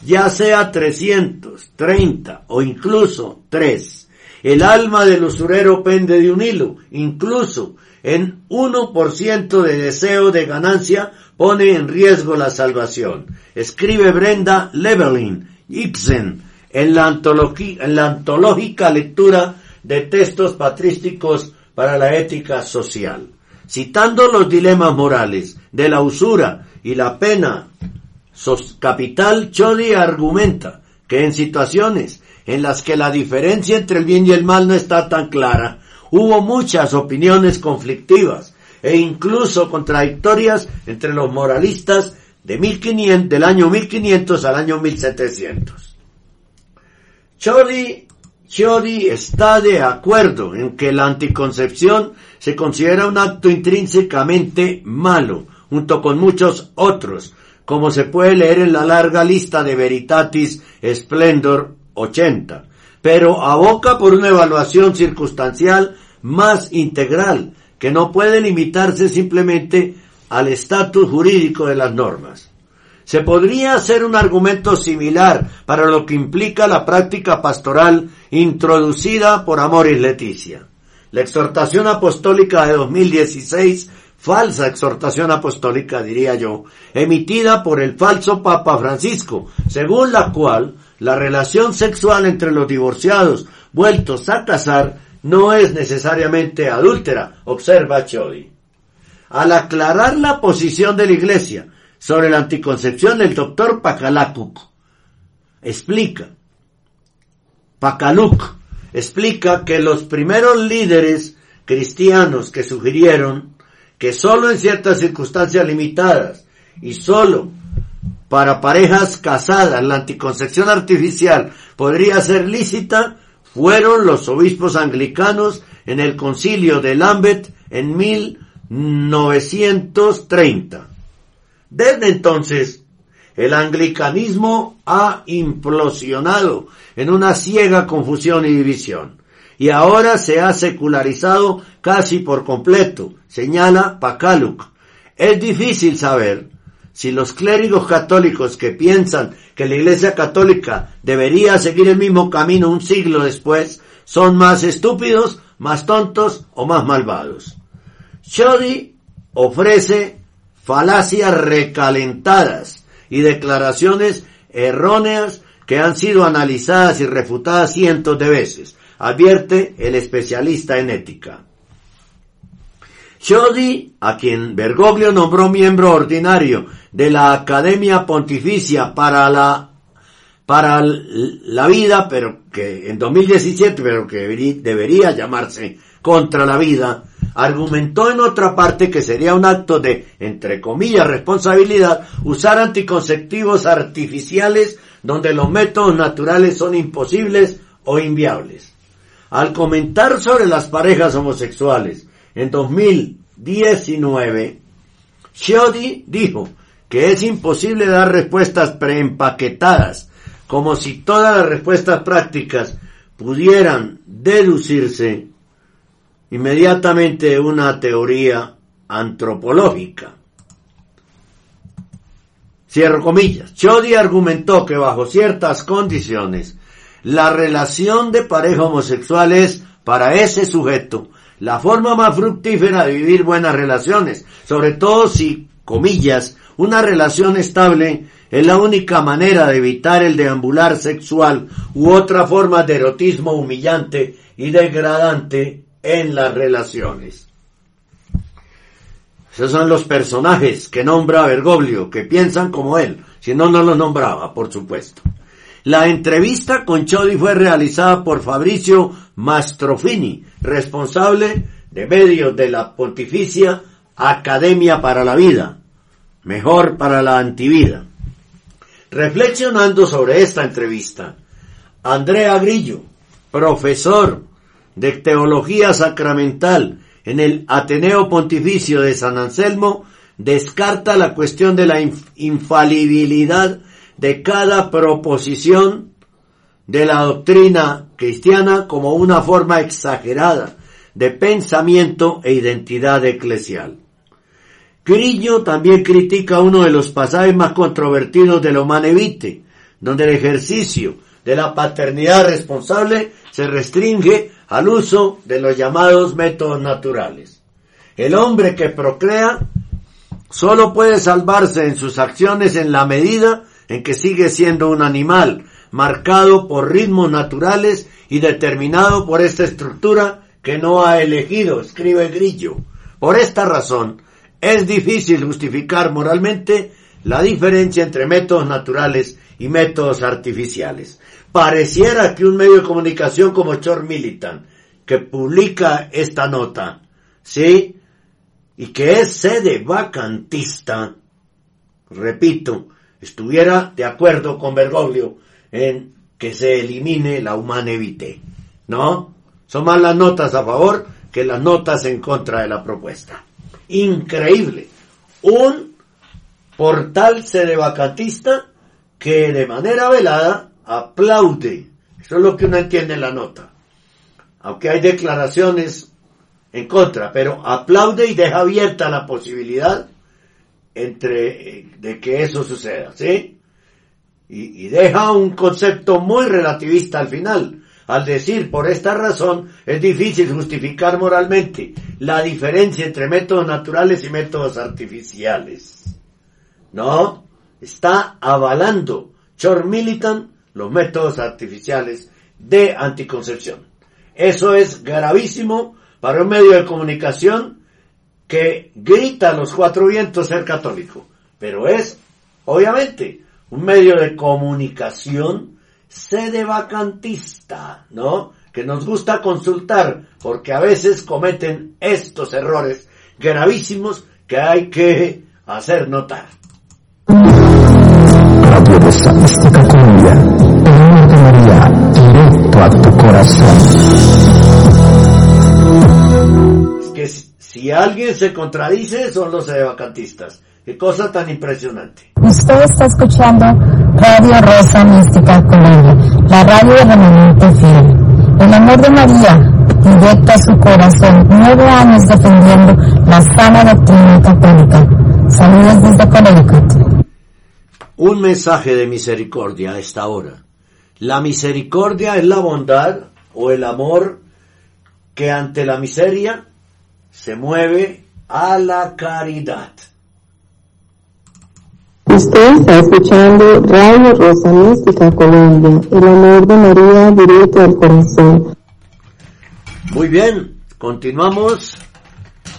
Ya sea 330 o incluso 3, el alma del usurero pende de un hilo, incluso en 1% de deseo de ganancia pone en riesgo la salvación. Escribe Brenda Levelin Ibsen en la, antológica lectura de textos patrísticos para la ética social. Citando los dilemas morales de la usura y la pena capital, Chodi argumenta que en situaciones en las que la diferencia entre el bien y el mal no está tan clara, hubo muchas opiniones conflictivas e incluso contradictorias entre los moralistas de 1500, del año 1500 al año 1700. Chody, Chody está de acuerdo en que la anticoncepción se considera un acto intrínsecamente malo, junto con muchos otros, como se puede leer en la larga lista de Veritatis Splendor 80, pero aboca por una evaluación circunstancial más integral, que no puede limitarse simplemente al estatus jurídico de las normas. Se podría hacer un argumento similar para lo que implica la práctica pastoral introducida por Amoris Leticia. La exhortación apostólica de 2016, falsa exhortación apostólica diría yo, emitida por el falso Papa Francisco, según la cual la relación sexual entre los divorciados vueltos a casar no es necesariamente adúltera, observa Chodi. Al aclarar la posición de la Iglesia sobre la anticoncepción, el doctor Pakalakuk explica, Pakaluk explica que los primeros líderes cristianos que sugirieron que solo en ciertas circunstancias limitadas y solo para parejas casadas la anticoncepción artificial podría ser lícita fueron los obispos anglicanos en el concilio de Lambeth en 1930. Desde entonces, el anglicanismo ha implosionado en una ciega confusión y división, y ahora se ha secularizado casi por completo, señala Pakaluk. Es difícil saber si los clérigos católicos que piensan que la Iglesia Católica debería seguir el mismo camino un siglo después son más estúpidos, más tontos o más malvados. Shoddy ofrece falacias recalentadas y declaraciones erróneas que han sido analizadas y refutadas cientos de veces, advierte el especialista en ética. Shoddy, a quien Bergoglio nombró miembro ordinario de la Academia Pontificia para la para la vida, pero que en 2017, pero que debería llamarse contra la vida, argumentó en otra parte que sería un acto de, entre comillas, responsabilidad usar anticonceptivos artificiales donde los métodos naturales son imposibles o inviables. Al comentar sobre las parejas homosexuales en 2019, Shoddy dijo que es imposible dar respuestas preempaquetadas, como si todas las respuestas prácticas pudieran deducirse inmediatamente de una teoría antropológica. Cierro comillas. Chodi argumentó que bajo ciertas condiciones la relación de pareja homosexual es para ese sujeto la forma más fructífera de vivir buenas relaciones, sobre todo si, comillas, una relación estable es la única manera de evitar el deambular sexual u otra forma de erotismo humillante y degradante en las relaciones. Esos son los personajes que nombra Bergoglio, que piensan como él, si no, no los nombraba, por supuesto. La entrevista con Chodi fue realizada por Fabricio Mastrofini, responsable de medios de la Pontificia Academia para la Vida, mejor para la antivida. Reflexionando sobre esta entrevista, Andrea Grillo, profesor de Teología Sacramental en el Ateneo Pontificio de San Anselmo, descarta la cuestión de la infalibilidad de cada proposición de la doctrina cristiana como una forma exagerada de pensamiento e identidad eclesial. Grillo también critica uno de los pasajes más controvertidos de lo Manevite, donde el ejercicio de la paternidad responsable se restringe al uso de los llamados métodos naturales. El hombre que procrea solo puede salvarse en sus acciones en la medida en que sigue siendo un animal, marcado por ritmos naturales y determinado por esta estructura que no ha elegido, escribe Grillo. Por esta razón, es difícil justificar moralmente la diferencia entre métodos naturales y métodos artificiales. Pareciera que un medio de comunicación como Chor Militant, que publica esta nota, ¿sí? Y que es sede vacantista, repito, estuviera de acuerdo con Bergoglio en que se elimine la humana vitae, ¿no? Son más las notas a favor que las notas en contra de la propuesta. Increíble. Un portal sedevacantista que de manera velada aplaude. Eso es lo que uno entiende en la nota. Aunque hay declaraciones en contra, pero aplaude y deja abierta la posibilidad entre eh, de que eso suceda, ¿sí? Y, y deja un concepto muy relativista al final, al decir por esta razón es difícil justificar moralmente la diferencia entre métodos naturales y métodos artificiales. No, está avalando Chor Militant los métodos artificiales de anticoncepción. Eso es gravísimo para un medio de comunicación que grita a los cuatro vientos ser católico, pero es, obviamente, un medio de comunicación sede vacantista, ¿no? Que nos gusta consultar porque a veces cometen estos errores gravísimos que hay que hacer notar. Si- alguien se contradice son los sedevacantistas. Qué cosa tan impresionante. Usted está escuchando Radio Rosa Mística Colombia, la radio de remanente fiel. El amor de María, directo a su corazón, nueve años defendiendo la sana doctrina católica. Saludos desde Connecticut. Un mensaje de misericordia a esta hora. La misericordia es la bondad o el amor que ante la miseria se mueve a la caridad. Usted está escuchando Radio Rosa Mística Colombia, el amor de María directo al corazón. Muy bien, continuamos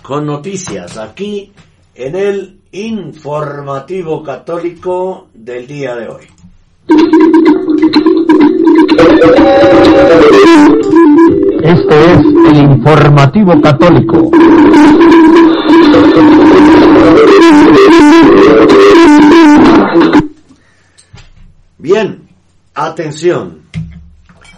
con noticias aquí en el informativo católico del día de hoy. [laughs] Este es el informativo católico. Bien, atención.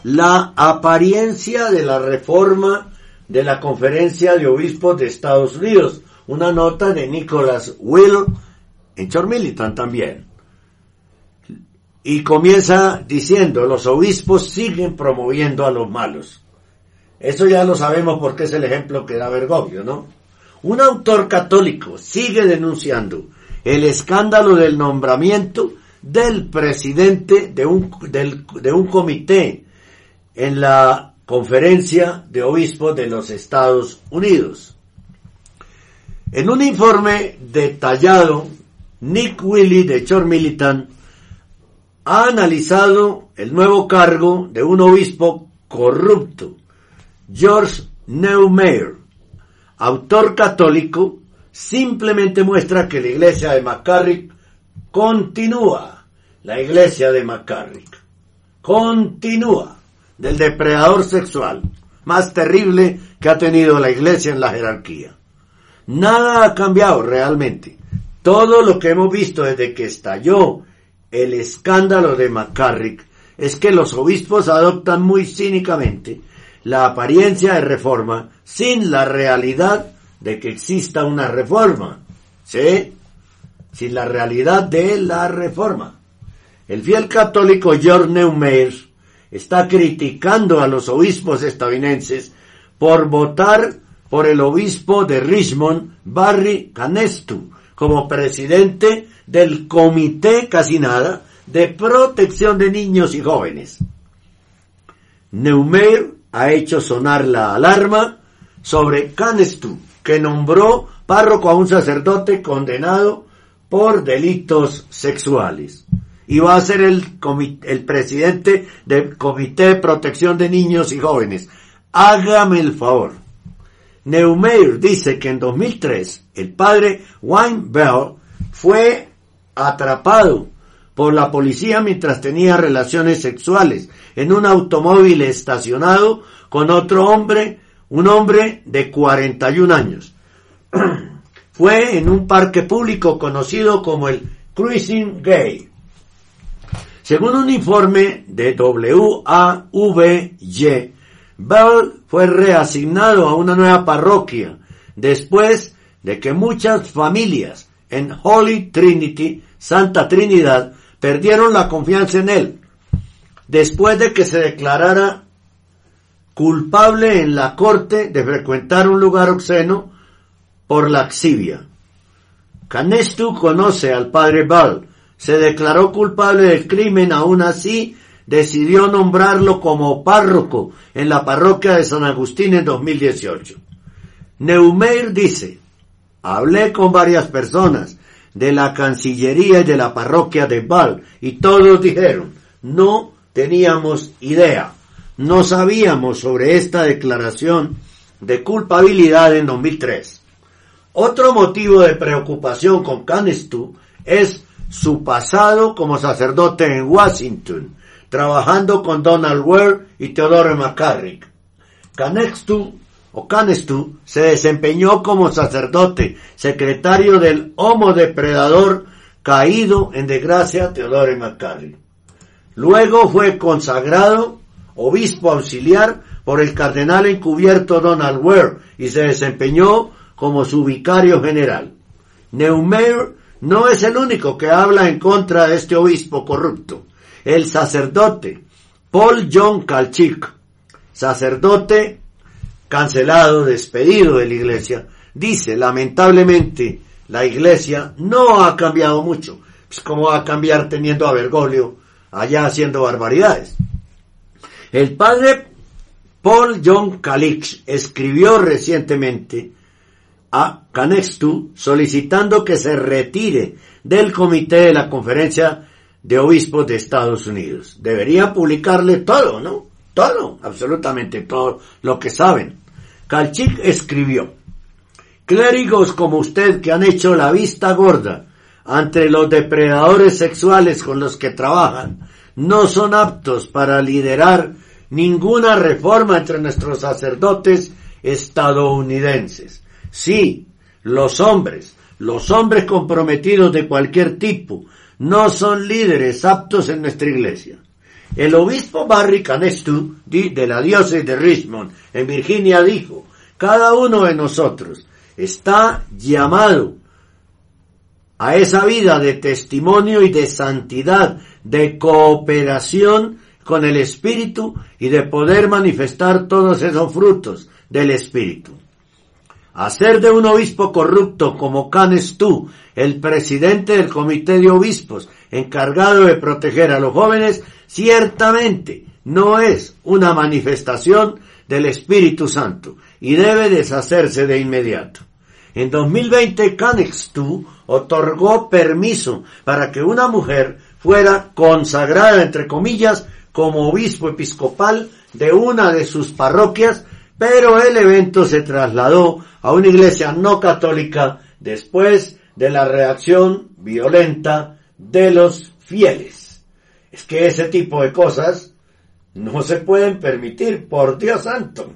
La apariencia de la reforma de la Conferencia de Obispos de Estados Unidos. Una nota de Nicholas Will en Chor Militant también. Y comienza diciendo, los obispos siguen promoviendo a los malos. Eso ya lo sabemos porque es el ejemplo que da Bergoglio, ¿no? Un autor católico sigue denunciando el escándalo del nombramiento del presidente de un, del- de un comité en la conferencia de obispos de los Estados Unidos. En un informe detallado, Nick Willy de Chor Militant ha analizado el nuevo cargo de un obispo corrupto, George Neumeyer, autor católico, simplemente muestra que la iglesia de McCarrick continúa, la iglesia de McCarrick continúa, del depredador sexual más terrible que ha tenido la iglesia en la jerarquía. Nada ha cambiado realmente. Todo lo que hemos visto desde que estalló el escándalo de McCarrick es que los obispos adoptan muy cínicamente la apariencia de reforma sin la realidad de que exista una reforma. ¿Sí? Sin la realidad de la reforma. El fiel católico George Neumeyer está criticando a los obispos estadounidenses por votar por el obispo de Richmond, Barry Canestu, como presidente del Comité Casi Nada de Protección de Niños y Jóvenes. Neumeyer ha hecho sonar la alarma sobre Canestu, que nombró párroco a un sacerdote condenado por delitos sexuales. Y va a ser el, el presidente del Comité de Protección de Niños y Jóvenes. Hágame el favor. Neumeyer dice que en 2003 el padre Bell fue atrapado por la policía mientras tenía relaciones sexuales en un automóvil estacionado con otro hombre, un hombre de 41 años. [clears throat] Fue en un parque público conocido como el Cruising Gay. Según un informe de WAVY, Bell fue reasignado a una nueva parroquia después de que muchas familias en Holy Trinity, Santa Trinidad, perdieron la confianza en él después de que se declarara culpable en la corte de frecuentar un lugar obsceno por laxivia. Canestu conoce al padre Ball, se declaró culpable del crimen, aún así decidió nombrarlo como párroco en la parroquia de San Agustín en 2018. Neumeir dice, hablé con varias personas de la Cancillería y de la parroquia de Val y todos dijeron, no teníamos idea, no sabíamos sobre esta declaración de culpabilidad en 2003. Otro motivo de preocupación con Canestu es su pasado como sacerdote en Washington, trabajando con Donald Ware y Theodore McCarrick. Canestu o Canestu se desempeñó como sacerdote, secretario del homo depredador caído en desgracia Theodore McCarrick. Luego fue consagrado obispo auxiliar por el cardenal encubierto Donald Ware y se desempeñó como su vicario general. Neumeyer no es el único que habla en contra de este obispo corrupto. El sacerdote Paul John Kalchik, sacerdote cancelado, despedido de la iglesia, dice, lamentablemente, la iglesia no ha cambiado mucho. Pues, ¿Cómo va a cambiar teniendo a Bergoglio allá haciendo barbaridades? El padre Paul John Calix escribió recientemente a Canextu solicitando que se retire del comité de la conferencia de obispos de Estados Unidos. Debería publicarle todo, ¿no? Todo, absolutamente todo lo que saben. Kalchik escribió, clérigos como usted que han hecho la vista gorda ante los depredadores sexuales con los que trabajan, no son aptos para liderar ninguna reforma entre nuestros sacerdotes estadounidenses. Sí, los hombres, los hombres comprometidos de cualquier tipo, no son líderes aptos en nuestra iglesia. El obispo Barry Canestu, de la diócesis de Richmond, en Virginia, dijo, cada uno de nosotros está llamado a esa vida de testimonio y de santidad, de cooperación con el Espíritu y de poder manifestar todos esos frutos del Espíritu. Hacer de un obispo corrupto como Canes tú, el presidente del comité de obispos encargado de proteger a los jóvenes, ciertamente no es una manifestación del Espíritu Santo y debe deshacerse de inmediato. En 2020 Canex tú otorgó permiso para que una mujer fuera consagrada, entre comillas, como obispo episcopal de una de sus parroquias, pero el evento se trasladó a una iglesia no católica después de la reacción violenta de los fieles. Es que ese tipo de cosas no se pueden permitir, por Dios santo.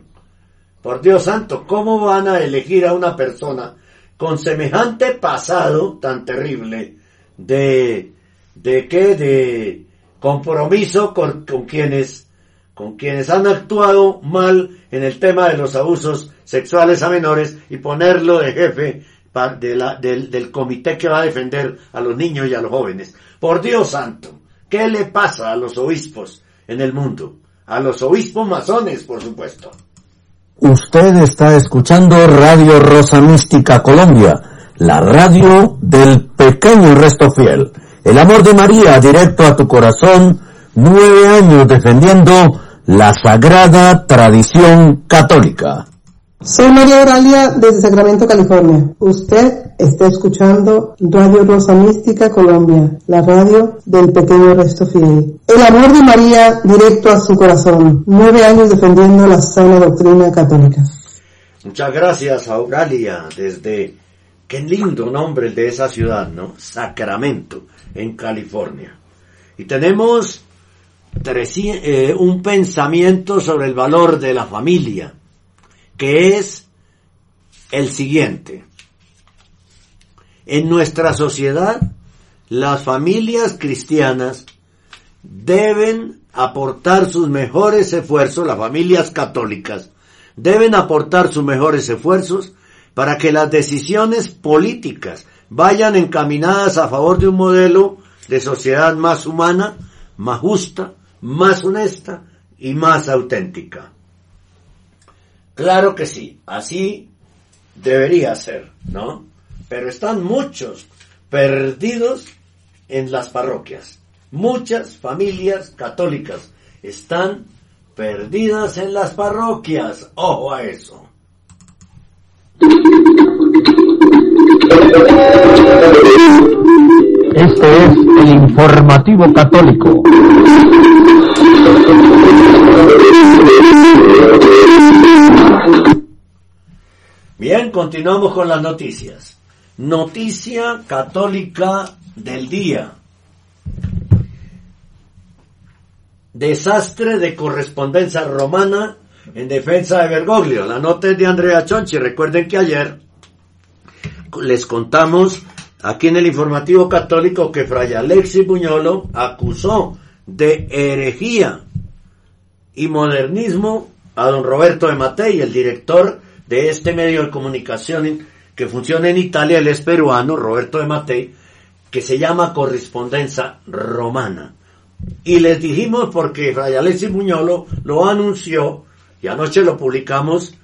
Por Dios santo, ¿cómo van a elegir a una persona con semejante pasado tan terrible de, de qué, de compromiso con, con quienes, con quienes han actuado mal en el tema de los abusos sexuales a menores y ponerlo de jefe de la, del, del comité que va a defender a los niños y a los jóvenes. Por Dios santo, ¿qué le pasa a los obispos en el mundo? A los obispos masones, por supuesto. Usted está escuchando Radio Rosa Mística Colombia, la radio del pequeño resto fiel. El amor de María directo a tu corazón, nueve años defendiendo la sagrada tradición católica. Soy María Oralia desde Sacramento, California. Usted está escuchando Radio Rosa Mística Colombia, la radio del pequeño resto fiel. El amor de María directo a su corazón. Nueve años defendiendo la sana doctrina católica. Muchas gracias, Auralia, desde Qué lindo nombre el de esa ciudad, ¿no? Sacramento, en California. Y tenemos eh, un pensamiento sobre el valor de la familia, que es el siguiente. En nuestra sociedad, las familias cristianas deben aportar sus mejores esfuerzos, las familias católicas deben aportar sus mejores esfuerzos para que las decisiones políticas vayan encaminadas a favor de un modelo de sociedad más humana, más justa, más honesta y más auténtica. Claro que sí, así debería ser, ¿no? Pero están muchos perdidos en las parroquias. Muchas familias católicas están perdidas en las parroquias. Ojo a eso. Este es el informativo católico. Continuamos con las noticias. Noticia católica del día. Desastre de correspondencia romana en defensa de Bergoglio. La nota es de Andrea Chonchi. Recuerden que ayer les contamos aquí en el informativo católico que Fray Alexis Buñolo acusó de herejía y modernismo a don Roberto de Matei, el director de este medio de comunicación que funciona en Italia, él es peruano, Roberto de Matei, que se llama Correspondencia Romana. Y les dijimos porque Fray Alexis Buñolo lo anunció, y anoche lo publicamos,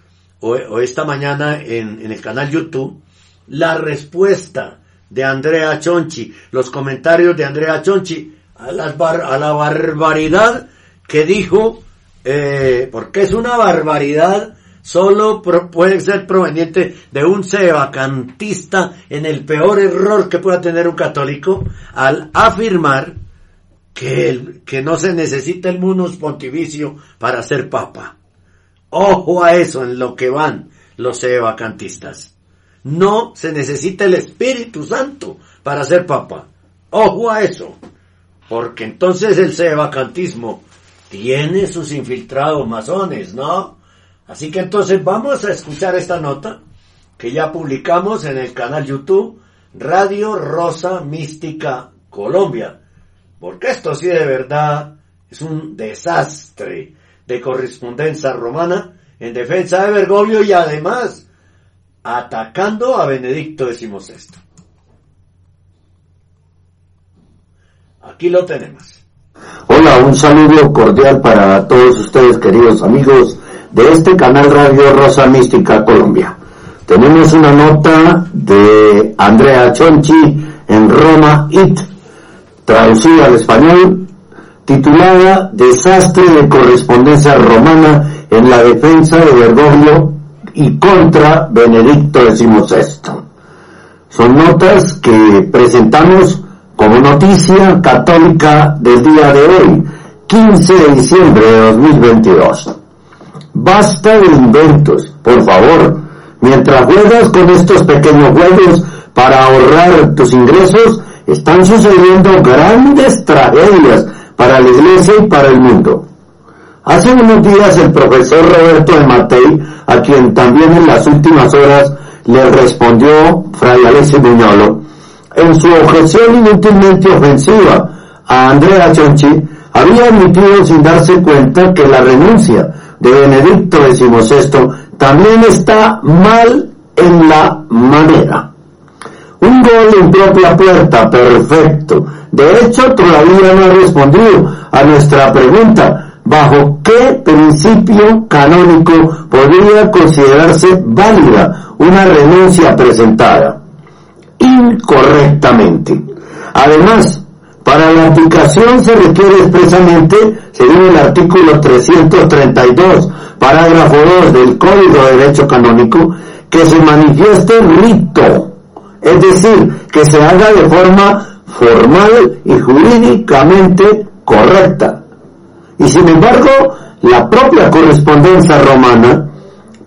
o, o esta mañana en, el canal YouTube, la respuesta de Andrea Chonchi, los comentarios de Andrea Chonchi a, bar- a la barbaridad que dijo, eh, porque es una barbaridad, solo puede ser proveniente de un sebacantista en el peor error que pueda tener un católico, al afirmar que, que no se necesita el munus pontificio para ser papa. Ojo a eso en lo que van los sebacantistas. No se necesita el Espíritu Santo para ser papa. Ojo a eso. Porque entonces el sebacantismo tiene sus infiltrados masones, ¿no? Así que entonces vamos a escuchar esta nota que ya publicamos en el canal YouTube Radio Rosa Mística Colombia. Porque esto sí de verdad es un desastre de correspondencia romana en defensa de Bergoglio y además atacando a Benedicto XVI. Aquí lo tenemos. Hola, un saludo cordial para todos ustedes, queridos amigos de este canal Radio Rosa Mística Colombia. Tenemos una nota de Andrea Chonchi en Roma IT, traducida al español, titulada Desastre de correspondencia romana en la defensa de Bergoglio y contra Benedicto XVI. Son notas que presentamos como noticia católica del día de hoy, 15 de diciembre de 2022. Basta de inventos, por favor. Mientras juegas con estos pequeños juegos para ahorrar tus ingresos, están sucediendo grandes tragedias para la iglesia y para el mundo. Hace unos días el profesor Roberto de a quien también en las últimas horas le respondió Fray Alessio Buñolo, en su objeción inútilmente ofensiva a Andrea Chonchi, había admitido sin darse cuenta que la renuncia de Benedicto XVI también está mal en la manera. Un gol en propia puerta, perfecto. De hecho, todavía no ha respondido a nuestra pregunta, ¿bajo qué principio canónico podría considerarse válida una renuncia presentada? Incorrectamente. Además, para la aplicación se requiere expresamente, según el artículo 332, parágrafo 2 del Código de Derecho Canónico, que se manifieste rito, es decir, que se haga de forma formal y jurídicamente correcta. Y sin embargo, la propia correspondencia romana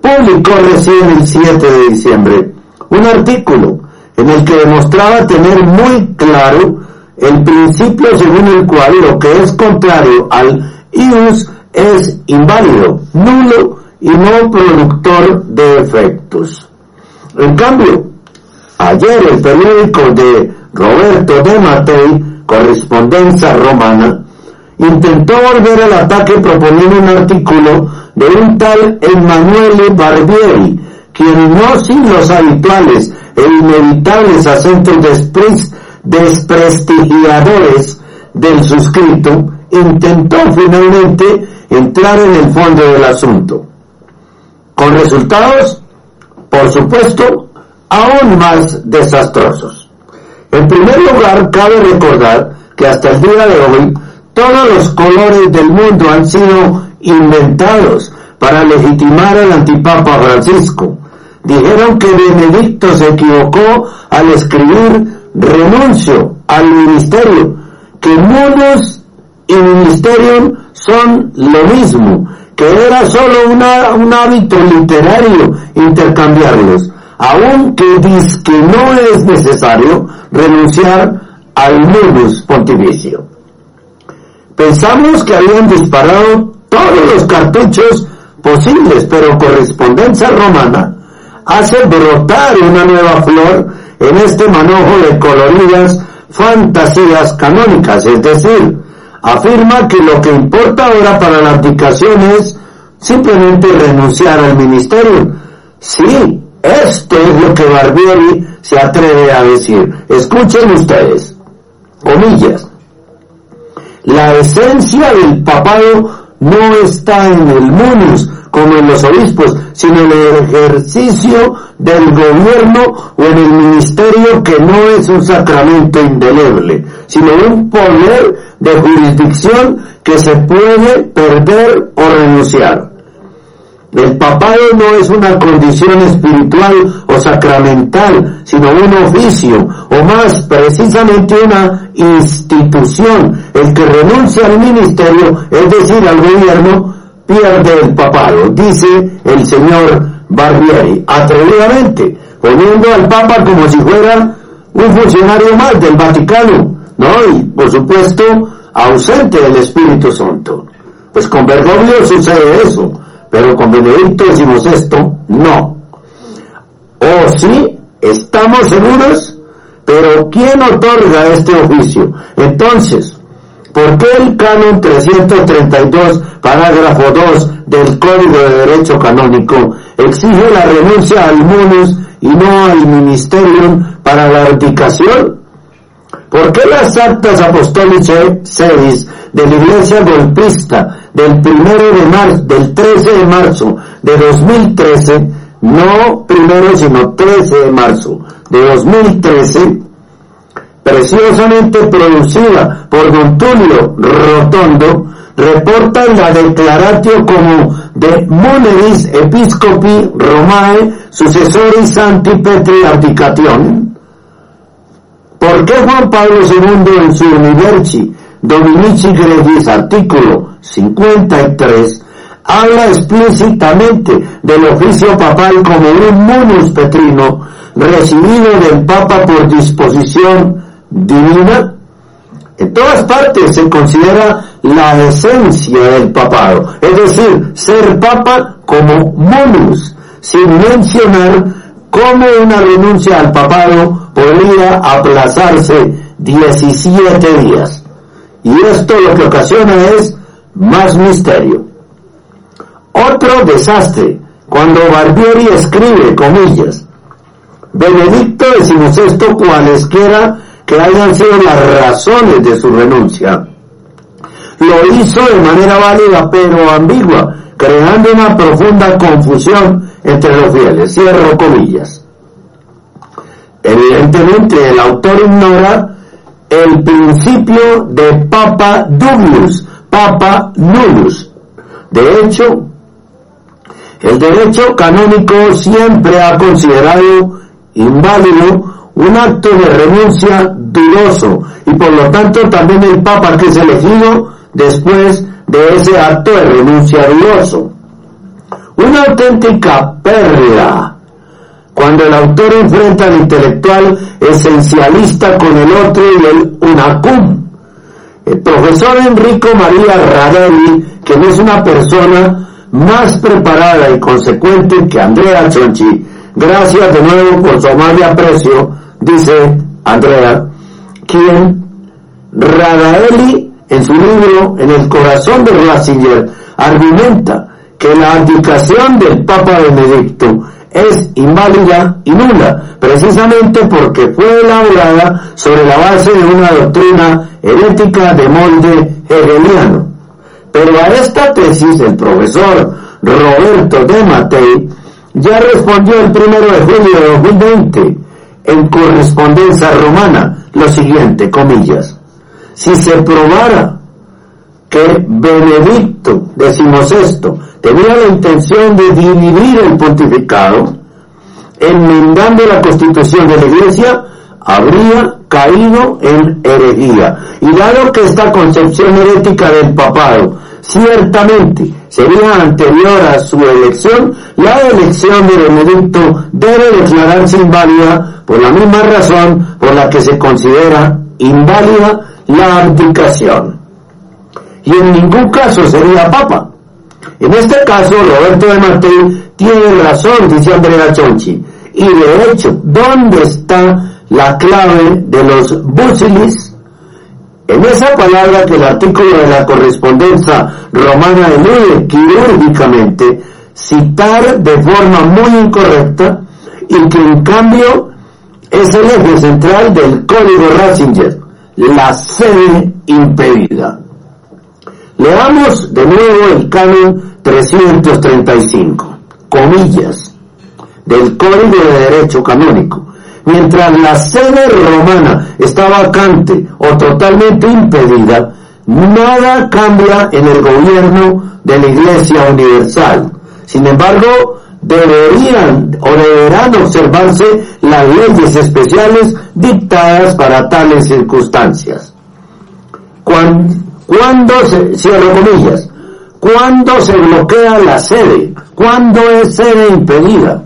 publicó recién el 7 de diciembre un artículo en el que demostraba tener muy claro el principio según el cual lo que es contrario al ius es inválido, nulo y no productor de efectos. En cambio, ayer el periódico de Roberto de Matei, Correspondencia Romana, intentó volver al ataque proponiendo un artículo de un tal Emanuele Barbieri, quien no sin los habituales e inevitables acentos desprestigiadores del suscrito, intentó finalmente entrar en el fondo del asunto. Con resultados, por supuesto, aún más desastrosos. En primer lugar, cabe recordar que hasta el día de hoy todos los colores del mundo han sido inventados para legitimar al antipapa Francisco. Dijeron que Benedicto se equivocó al escribir renuncio al ministerio, que mundos y ministerium son lo mismo, que era solo una, un hábito literario intercambiarlos, aunque dice que no es necesario renunciar al munus pontificio. Pensamos que habían disparado todos los cartuchos posibles, pero correspondencia romana hace brotar una nueva flor en este manojo de coloridas fantasías canónicas, es decir, afirma que lo que importa ahora para la abdicación es simplemente renunciar al ministerio. Sí, esto es lo que Barbieri se atreve a decir. Escuchen ustedes, comillas, la esencia del papado no está en el munus, como en los obispos, sino en el ejercicio del gobierno o en el ministerio que no es un sacramento indeleble, sino un poder de jurisdicción que se puede perder o renunciar. El papado no es una condición espiritual o sacramental, sino un oficio, o más precisamente una institución. El que renuncia al ministerio, es decir, al gobierno, pierde el papado, dice el señor Barbieri, atrevidamente, poniendo al Papa como si fuera un funcionario más del Vaticano, ¿no? Y por supuesto, ausente del Espíritu Santo. Pues con Bergoglio sucede eso, pero con Benedicto decimos esto, no. O sí, estamos seguros, pero ¿quién otorga este oficio? Entonces, ¿Por qué el canon 332, parágrafo 2 del Código de Derecho Canónico exige la renuncia al munus y no al ministerium para la abdicación? ¿Por qué las actas apostólicas sedis de la iglesia golpista del primero de marzo, del 13 de marzo de 2013, no primero sino 13 de marzo de 2013, preciosamente producida por Don Tulio Rotondo, reporta la declaratio como de Muneris Episcopi Romae Sucesoris Santi Petri Abdication. ¿Por qué Juan Pablo II en su Universi Dominici Gregis artículo 53 habla explícitamente del oficio papal como un munus petrino recibido del Papa por disposición divina, en todas partes se considera la esencia del papado, es decir, ser papa como monus, sin mencionar cómo una renuncia al papado podría aplazarse 17 días. Y esto lo que ocasiona es más misterio. Otro desastre, cuando Barbieri escribe, comillas, Benedicto XVI cualesquiera que hayan sido las razones de su renuncia. Lo hizo de manera válida pero ambigua, creando una profunda confusión entre los fieles. Cierro comillas. Evidentemente el autor ignora el principio de Papa Dubius, Papa Nullus. De hecho, el derecho canónico siempre ha considerado inválido un acto de renuncia dudoso y por lo tanto también el Papa que es elegido después de ese acto de renuncia dudoso. Una auténtica perla cuando el autor enfrenta al intelectual esencialista con el otro y el unacum. El profesor Enrico María Radelli, que no es una persona más preparada y consecuente que Andrea Chonchi, gracias de nuevo por su amable aprecio, dice Andrea, quien Radaeli en su libro En el corazón de Ratzinger argumenta que la abdicación del Papa Benedicto es inválida y nula, precisamente porque fue elaborada sobre la base de una doctrina herética de molde hegeliano. Pero a esta tesis el profesor Roberto de Matei ya respondió el primero de julio de 2020 en correspondencia romana lo siguiente, comillas, si se probara que Benedicto XVI tenía la intención de dividir el pontificado, enmendando la constitución de la iglesia, habría caído en herejía. Y dado que esta concepción herética del papado ciertamente sería anterior a su elección, la elección de Benedicto debe declararse inválida por la misma razón por la que se considera inválida la abdicación. Y en ningún caso sería papa. En este caso, Roberto de Martín tiene razón, dice Andrea Chonchi. Y de hecho, ¿dónde está la clave de los busilis? En esa palabra que el artículo de la correspondencia romana elude quirúrgicamente citar de forma muy incorrecta y que en cambio es el eje central del código Ratzinger, la sede impedida. Leamos de nuevo el canon 335, comillas, del Código de Derecho Canónico. Mientras la sede romana está vacante o totalmente impedida, nada cambia en el gobierno de la Iglesia Universal. Sin embargo, deberían o deberán observarse las leyes especiales dictadas para tales circunstancias. Cuando, se, cierro comillas, cuando se bloquea la sede, cuando es sede impedida.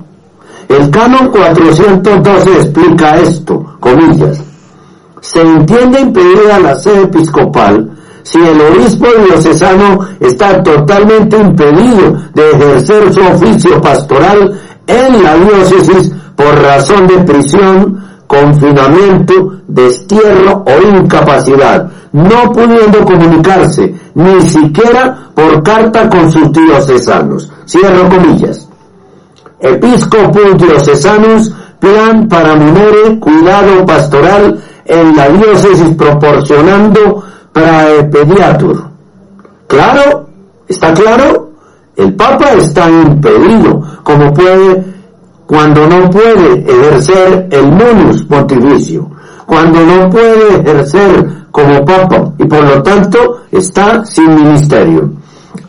El canon 412 explica esto, comillas. Se entiende impedida la sede episcopal si el obispo diocesano está totalmente impedido de ejercer su oficio pastoral en la diócesis por razón de prisión, confinamiento, destierro o incapacidad, no pudiendo comunicarse ni siquiera por carta con sus diocesanos. Cierro comillas. Episcopus diocesanus, plan para minore, cuidado pastoral en la diócesis proporcionando praepediatur. ¿Claro? ¿Está claro? El Papa está impedido, como puede, cuando no puede ejercer el munus pontificio, cuando no puede ejercer como Papa y por lo tanto está sin ministerio.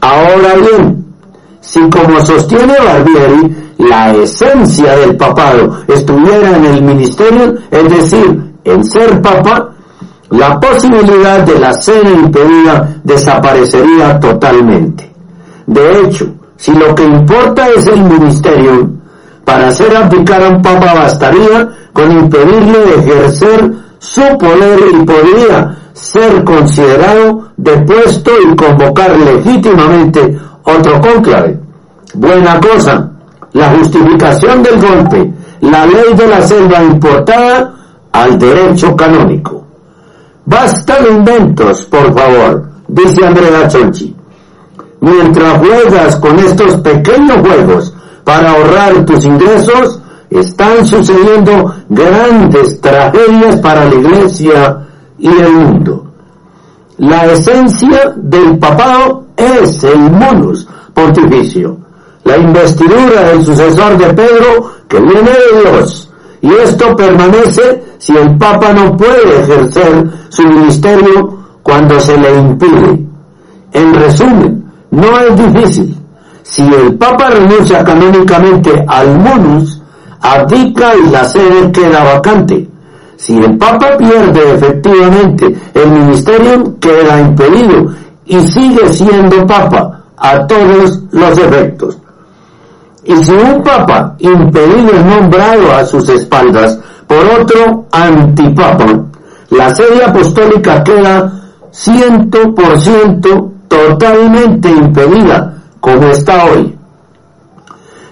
Ahora bien, si como sostiene Barbieri, la esencia del papado estuviera en el ministerio, es decir, en ser papa, la posibilidad de la cena impedida desaparecería totalmente. De hecho, si lo que importa es el ministerio, para hacer abdicar a un papa bastaría con impedirle ejercer su poder y podría ser considerado depuesto y convocar legítimamente otro cónclave. Buena cosa, la justificación del golpe, la ley de la selva importada al derecho canónico. Basta de inventos, por favor, dice Andrea Chonchi. Mientras juegas con estos pequeños juegos para ahorrar tus ingresos, están sucediendo grandes tragedias para la iglesia y el mundo. La esencia del papado es el monus pontificio, la investidura del sucesor de Pedro que viene de Dios. Y esto permanece si el Papa no puede ejercer su ministerio cuando se le impide. En resumen, no es difícil. Si el Papa renuncia canónicamente al monus, abdica y la sede queda vacante. Si el Papa pierde efectivamente el ministerio, queda impedido y sigue siendo Papa a todos los efectos. Y si un papa impedido es nombrado a sus espaldas por otro antipapa, la sede apostólica queda ciento por ciento totalmente impedida como está hoy.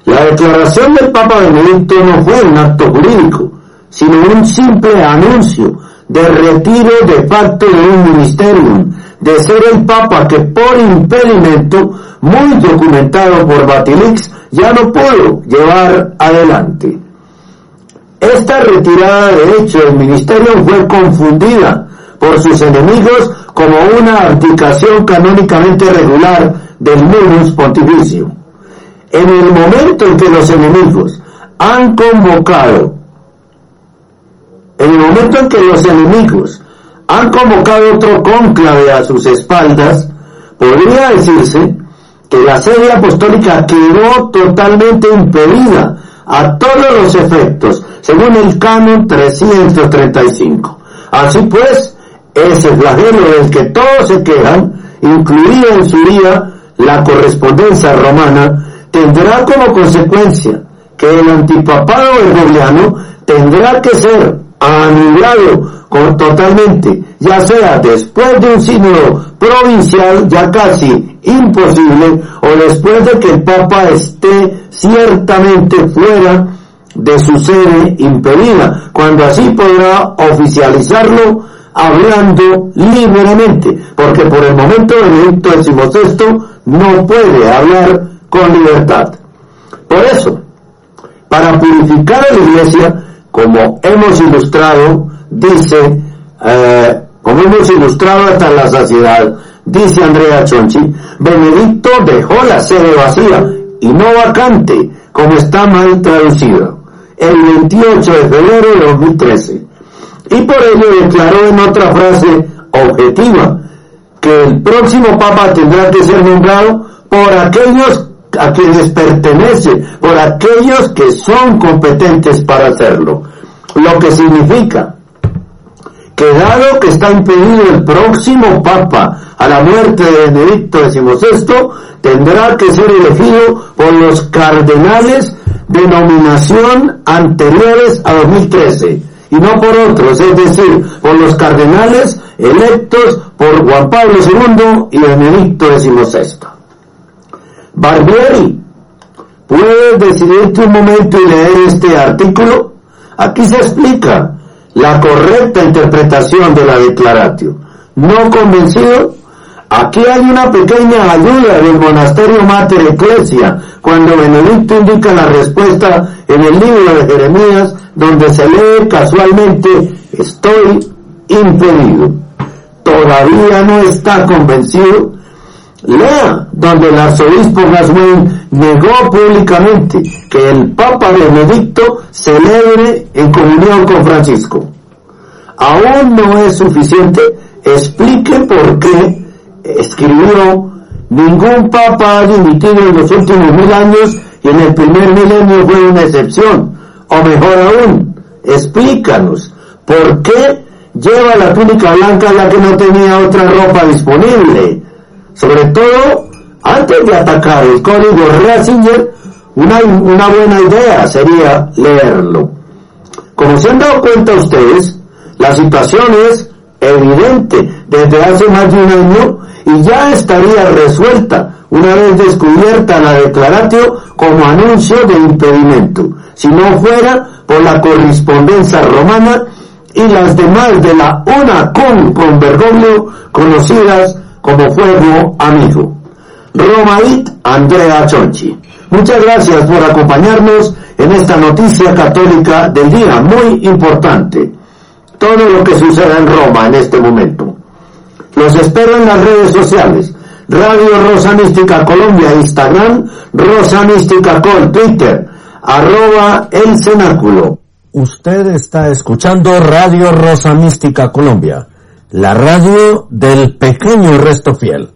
La declaración del Papa Benedicto no fue un acto jurídico, sino un simple anuncio de retiro de facto de un ministerio, de ser el Papa que por impedimento muy documentado por Batilix ya no pudo llevar adelante. Esta retirada de hecho del ministerio fue confundida por sus enemigos como una abdicación canónicamente regular del munus pontificio. En el momento en que los enemigos han convocado, en el momento en que los enemigos han convocado otro cónclave a sus espaldas, podría decirse que la sede apostólica quedó totalmente impedida a todos los efectos, según el canon 335. Así pues, ese flagelo del que todos se quejan, incluida en su día la correspondencia romana, tendrá como consecuencia que el antipapado gregoriano tendrá que ser anulado con, totalmente, ya sea después de un sínodo provincial ya casi imposible o después de que el Papa esté ciertamente fuera de su sede impedida, cuando así podrá oficializarlo hablando libremente, porque por el momento Benedicto XVI no puede hablar con libertad. Por eso, para purificar a la iglesia, como hemos ilustrado, dice, eh, como hemos ilustrado hasta la saciedad, dice Andrea Chonchi, Benedicto dejó la sede vacía y no vacante, como está mal traducido, el 28 de febrero de 2013 y por ello declaró en otra frase objetiva que el próximo Papa tendrá que ser nombrado por aquellos a quienes pertenece, por aquellos que son competentes para hacerlo. Lo que significa que dado que está impedido el próximo Papa a la muerte de Benedicto XVI, tendrá que ser elegido por los cardenales de nominación anteriores a 2013 y no por otros, es decir, por los cardenales electos por Juan Pablo II y Benedicto XVI. Barbieri, ¿puedes decidirte un momento y leer este artículo? Aquí se explica la correcta interpretación de la declaratio. ¿No convencido? Aquí hay una pequeña ayuda del monasterio Mater Ecclesia cuando Benedicto indica la respuesta en el libro de Jeremías donde se lee casualmente estoy impedido. Todavía no está convencido. Lea donde el arzobispo Gaswain negó públicamente que el Papa Benedicto celebre en comunión con Francisco. Aún no es suficiente. Explique por qué escribió, ningún papa ha dimitido en los últimos mil años y en el primer milenio fue una excepción. O mejor aún, explícanos, ¿por qué lleva la túnica blanca ya que no tenía otra ropa disponible? Sobre todo, antes de atacar el código Ratzinger, una, una buena idea sería leerlo. Como se han dado cuenta ustedes, la situación es evidente desde hace más de un año y ya estaría resuelta una vez descubierta la declaratio como anuncio de impedimento, si no fuera por la correspondencia romana y las demás de la una con con conocidas como fuego amigo. Romait Andrea Chonchi. Muchas gracias por acompañarnos en esta noticia católica del día muy importante. Todo lo que suceda en Roma en este momento. Los espero en las redes sociales. Radio Rosa Mística Colombia, Instagram, Rosa Mística Col, Twitter, arroba el cenáculo. Usted está escuchando Radio Rosa Mística Colombia, la radio del pequeño resto fiel.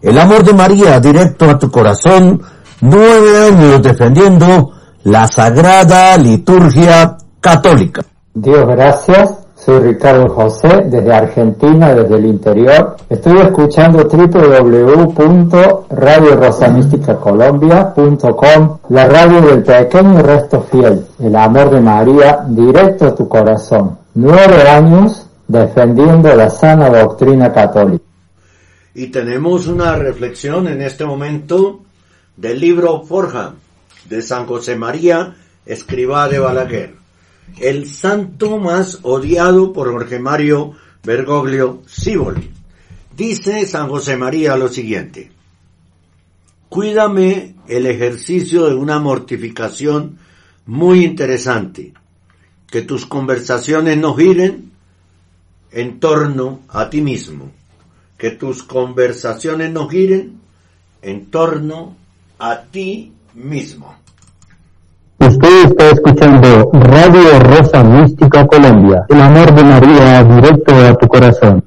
El amor de María directo a tu corazón, nueve años defendiendo la sagrada liturgia católica. Dios gracias, Soy Ricardo José desde Argentina, desde el interior. Estoy escuchando www.radiorosamisticacolombia.com, la radio del pequeño resto fiel, el amor de María directo a tu corazón. Nueve años defendiendo la sana doctrina católica. Y tenemos una reflexión en este momento del libro Forja de San José María, escriba de Balaguer. El santo más odiado por Jorge Mario Bergoglio Siboli. Dice San José María lo siguiente. Cuídame el ejercicio de una mortificación muy interesante. Que tus conversaciones no giren en torno a ti mismo. Que tus conversaciones no giren en torno a ti mismo. Usted está escuchando Radio Rosa Mística Colombia, el amor de María directo a tu corazón.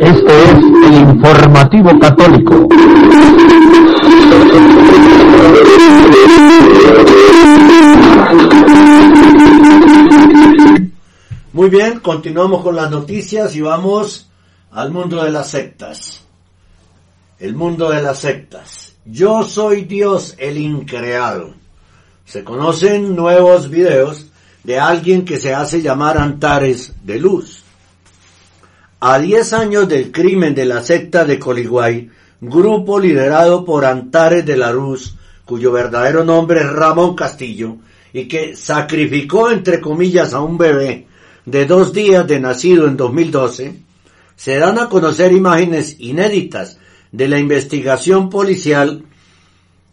Esto es el informativo católico. Muy bien, continuamos con las noticias y vamos al mundo de las sectas. El mundo de las sectas. Yo soy Dios el increado. Se conocen nuevos videos de alguien que se hace llamar Antares de Luz. A 10 años del crimen de la secta de Coliguay, grupo liderado por Antares de la Luz, cuyo verdadero nombre es Ramón Castillo, y que sacrificó entre comillas a un bebé de dos días de nacido en 2012, se dan a conocer imágenes inéditas de la investigación policial,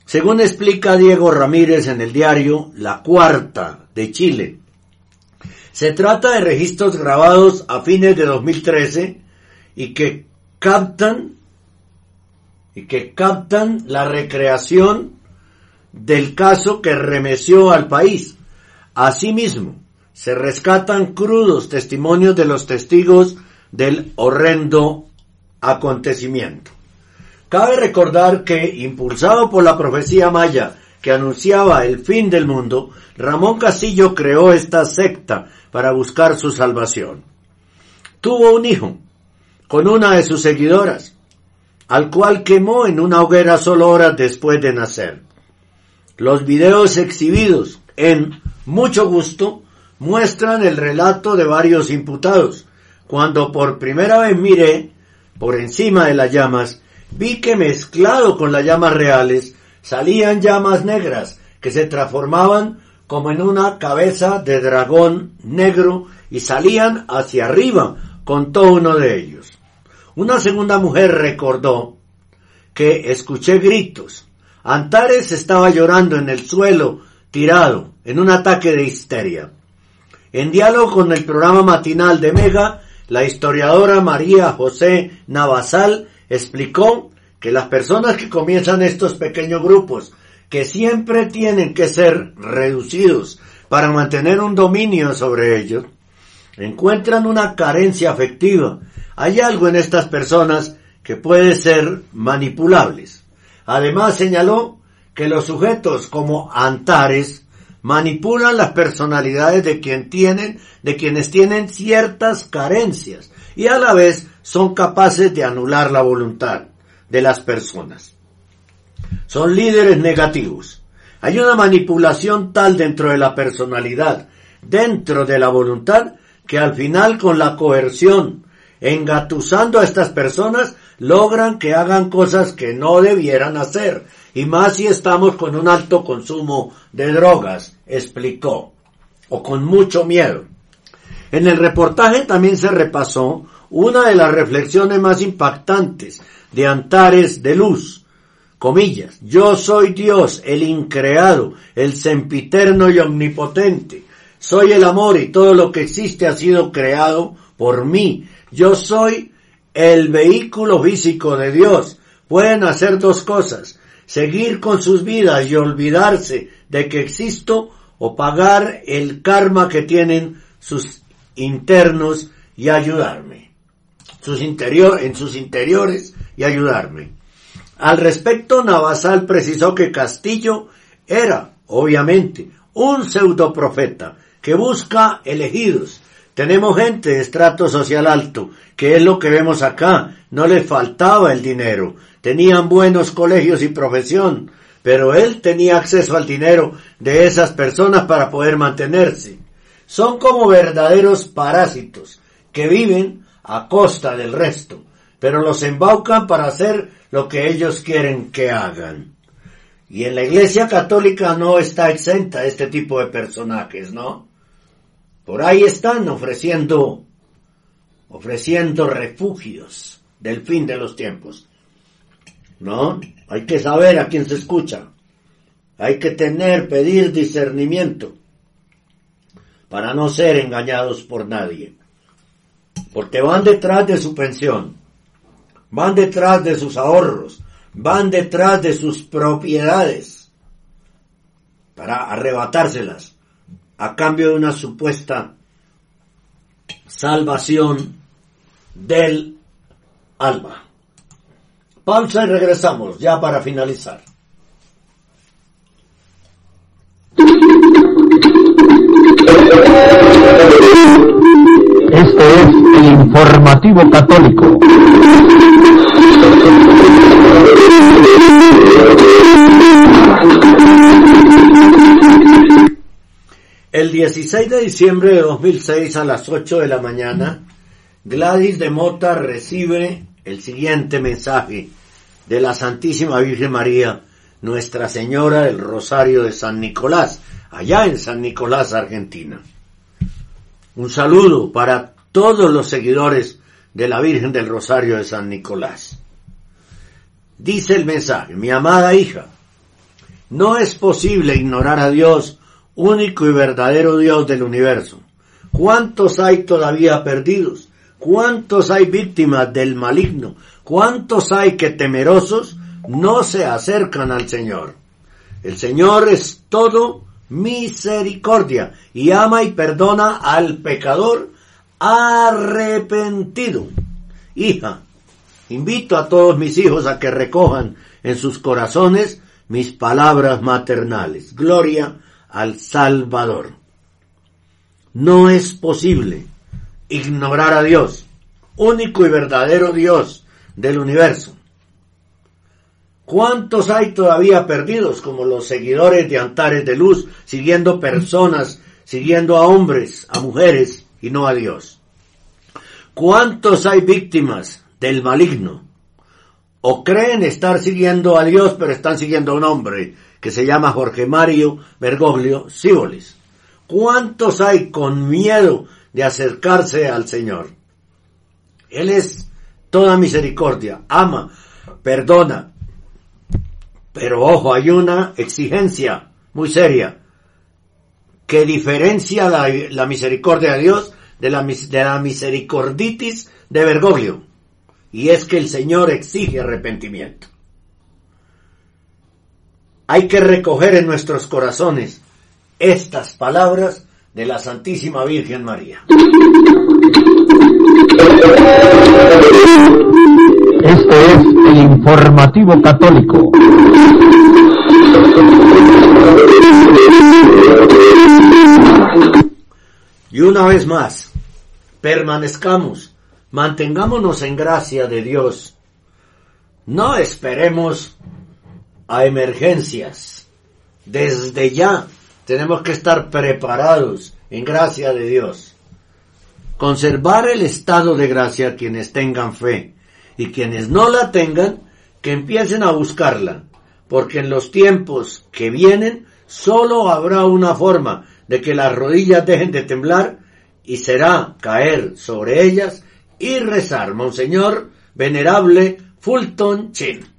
según explica Diego Ramírez en el diario La Cuarta de Chile. Se trata de registros grabados a fines de 2013 y que captan y que captan la recreación del caso que remeció al país. Asimismo, se rescatan crudos testimonios de los testigos del horrendo acontecimiento. Cabe recordar que, impulsado por la profecía maya que anunciaba el fin del mundo, Ramón Castillo creó esta secta para buscar su salvación. Tuvo un hijo con una de sus seguidoras, al cual quemó en una hoguera solo horas después de nacer. Los videos exhibidos en Mucho Gusto muestran el relato de varios imputados. Cuando por primera vez miré por encima de las llamas, vi que mezclado con las llamas reales salían llamas negras que se transformaban como en una cabeza de dragón negro y salían hacia arriba con todo uno de ellos. Una segunda mujer recordó que escuché gritos. Antares estaba llorando en el suelo, tirado, en un ataque de histeria. En diálogo con el programa matinal de Mega, la historiadora María José Navasal explicó que las personas que comienzan estos pequeños grupos, que siempre tienen que ser reducidos para mantener un dominio sobre ellos, encuentran una carencia afectiva. Hay algo en estas personas que puede ser manipulables. Además señaló que los sujetos como Antares manipulan las personalidades de quien tienen, de quienes tienen ciertas carencias y a la vez son capaces de anular la voluntad de las personas. Son líderes negativos. Hay una manipulación tal dentro de la personalidad, dentro de la voluntad, que al final con la coerción, engatusando a estas personas, logran que hagan cosas que no debieran hacer, y más si estamos con un alto consumo de drogas, explicó, o con mucho miedo. En el reportaje también se repasó una de las reflexiones más impactantes de Antares de Luz, comillas, yo soy Dios, el increado, el sempiterno y omnipotente, soy el amor y todo lo que existe ha sido creado por mí, yo soy el vehículo físico de Dios, pueden hacer dos cosas, seguir con sus vidas y olvidarse de que existo o pagar el karma que tienen sus internos y ayudarme. Sus interior, en sus interiores y ayudarme. Al respecto, Navasal precisó que Castillo Era, obviamente, un pseudoprofeta que busca elegidos. Tenemos gente de estrato social alto, que es lo que vemos acá. No les faltaba el dinero. Tenían buenos colegios y profesión, pero él tenía acceso al dinero de esas personas para poder mantenerse. Son como verdaderos parásitos que viven a costa del resto, pero los embaucan para hacer lo que ellos quieren que hagan. Y en la Iglesia Católica no está exenta este tipo de personajes, ¿no? Por ahí están ofreciendo, ofreciendo refugios del fin de los tiempos. ¿No? Hay que saber a quién se escucha. Hay que tener, pedir discernimiento para no ser engañados por nadie. Porque van detrás de su pensión, van detrás de sus ahorros, van detrás de sus propiedades para arrebatárselas a cambio de una supuesta salvación del alma. Pausa y regresamos ya para finalizar. Este es el informativo católico. El 16 de diciembre de 2006 a las 8 de la mañana, Gladys de Mota recibe el siguiente mensaje de la Santísima Virgen María, Nuestra Señora del Rosario de San Nicolás, allá en San Nicolás, Argentina. Un saludo para todos los seguidores de la Virgen del Rosario de San Nicolás. Dice el mensaje, mi amada hija, no es posible ignorar a Dios, único y verdadero Dios del universo. ¿Cuántos hay todavía perdidos? ¿Cuántos hay víctimas del maligno? ¿Cuántos hay que temerosos no se acercan al Señor? El Señor es todo misericordia y ama y perdona al pecador arrepentido. Hija, invito a todos mis hijos a que recojan en sus corazones mis palabras maternales. Gloria al Salvador. No es posible ignorar a Dios, único y verdadero Dios del universo. ¿Cuántos hay todavía perdidos como los seguidores de Antares de Luz, siguiendo personas, siguiendo a hombres, a mujeres y no a Dios? ¿Cuántos hay víctimas del maligno? O creen estar siguiendo a Dios, pero están siguiendo a un hombre que se llama Jorge Mario Bergoglio Síbolis. ¿Cuántos hay con miedo de acercarse al Señor? Él es toda misericordia, ama, perdona. Pero ojo, hay una exigencia muy seria que diferencia la, la misericordia de Dios de la, de la misericorditis de Bergoglio. Y es que el Señor exige arrepentimiento. Hay que recoger en nuestros corazones estas palabras de la Santísima Virgen María. Este es el informativo católico. Y una vez más, permanezcamos, mantengámonos en gracia de Dios. No esperemos a emergencias. Desde ya tenemos que estar preparados en gracia de Dios. Conservar el estado de gracia quienes tengan fe y quienes no la tengan, que empiecen a buscarla, porque en los tiempos que vienen solo habrá una forma de que las rodillas dejen de temblar y será caer sobre ellas y rezar, Monseñor Venerable Fulton Chin.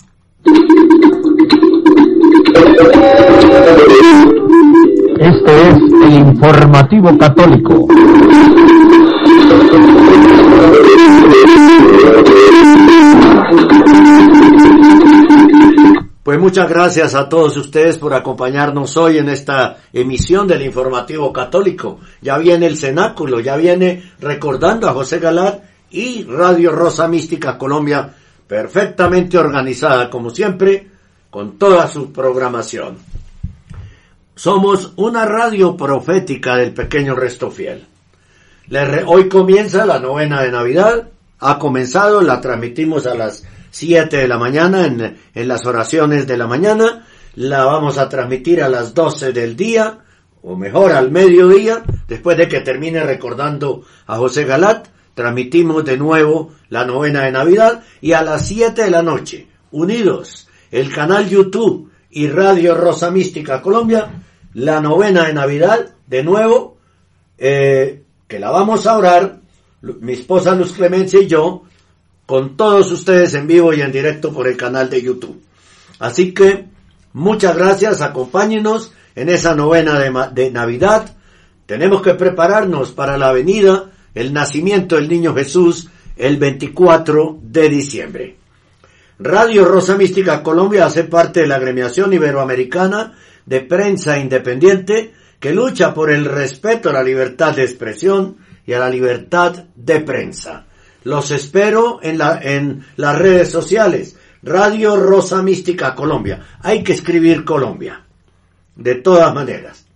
Este es el informativo católico. Pues muchas gracias a todos ustedes por acompañarnos hoy en esta emisión del informativo católico. Ya viene el cenáculo, ya viene recordando a José Galat y Radio Rosa Mística Colombia, perfectamente organizada como siempre, con toda su programación. Somos una radio profética del pequeño resto fiel. Hoy comienza la novena de Navidad. Ha comenzado, la transmitimos a las 7 de la mañana en, en las oraciones de la mañana. La vamos a transmitir a las 12 del día, o mejor al mediodía, después de que termine recordando a José Galat. Transmitimos de nuevo la novena de Navidad y a las 7 de la noche, unidos, el canal YouTube y Radio Rosa Mística Colombia, la novena de Navidad, de nuevo, eh, que la vamos a orar, mi esposa Luz Clemencia y yo, con todos ustedes en vivo y en directo por el canal de YouTube. Así que, muchas gracias, acompáñenos en esa novena de, de Navidad. Tenemos que prepararnos para la venida, el nacimiento del niño Jesús, el 24 de diciembre. Radio Rosa Mística Colombia hace parte de la agremiación iberoamericana de prensa independiente que lucha por el respeto a la libertad de expresión y a la libertad de prensa. Los espero en, la, en las redes sociales. Radio Rosa Mística Colombia. Hay que escribir Colombia. De todas maneras.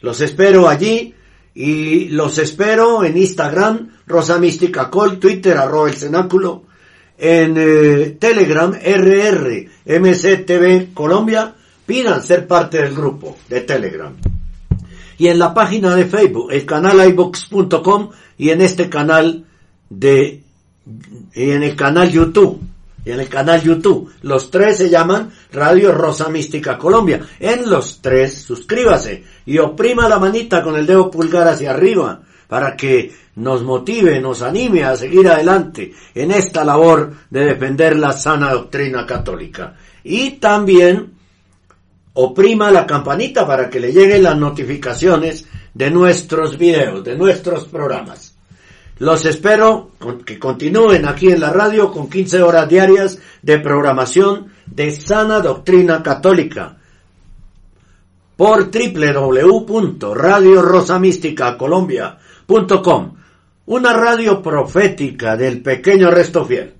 Los espero allí y los espero en Instagram, Rosa Mística Col, Twitter, arroba el cenáculo, en eh, Telegram, RR, MCTV Colombia, pidan ser parte del grupo de Telegram. Y en la página de Facebook, el canal ibox.com y en este canal de, y en el canal YouTube, y en el canal YouTube. Los tres se llaman Radio Rosa Mística Colombia. En los tres, suscríbase y oprima la manita con el dedo pulgar hacia arriba para que nos motive, nos anime a seguir adelante en esta labor de defender la sana doctrina católica. Y también oprima la campanita para que le lleguen las notificaciones de nuestros videos, de nuestros programas. Los espero que continúen aquí en la radio con 15 horas diarias de programación de sana doctrina católica por www.radiorosamísticacolombia.com una radio profética del pequeño resto fiel.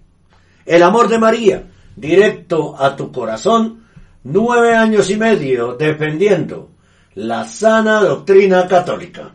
El amor de María, directo a tu corazón, nueve años y medio defendiendo la sana doctrina católica.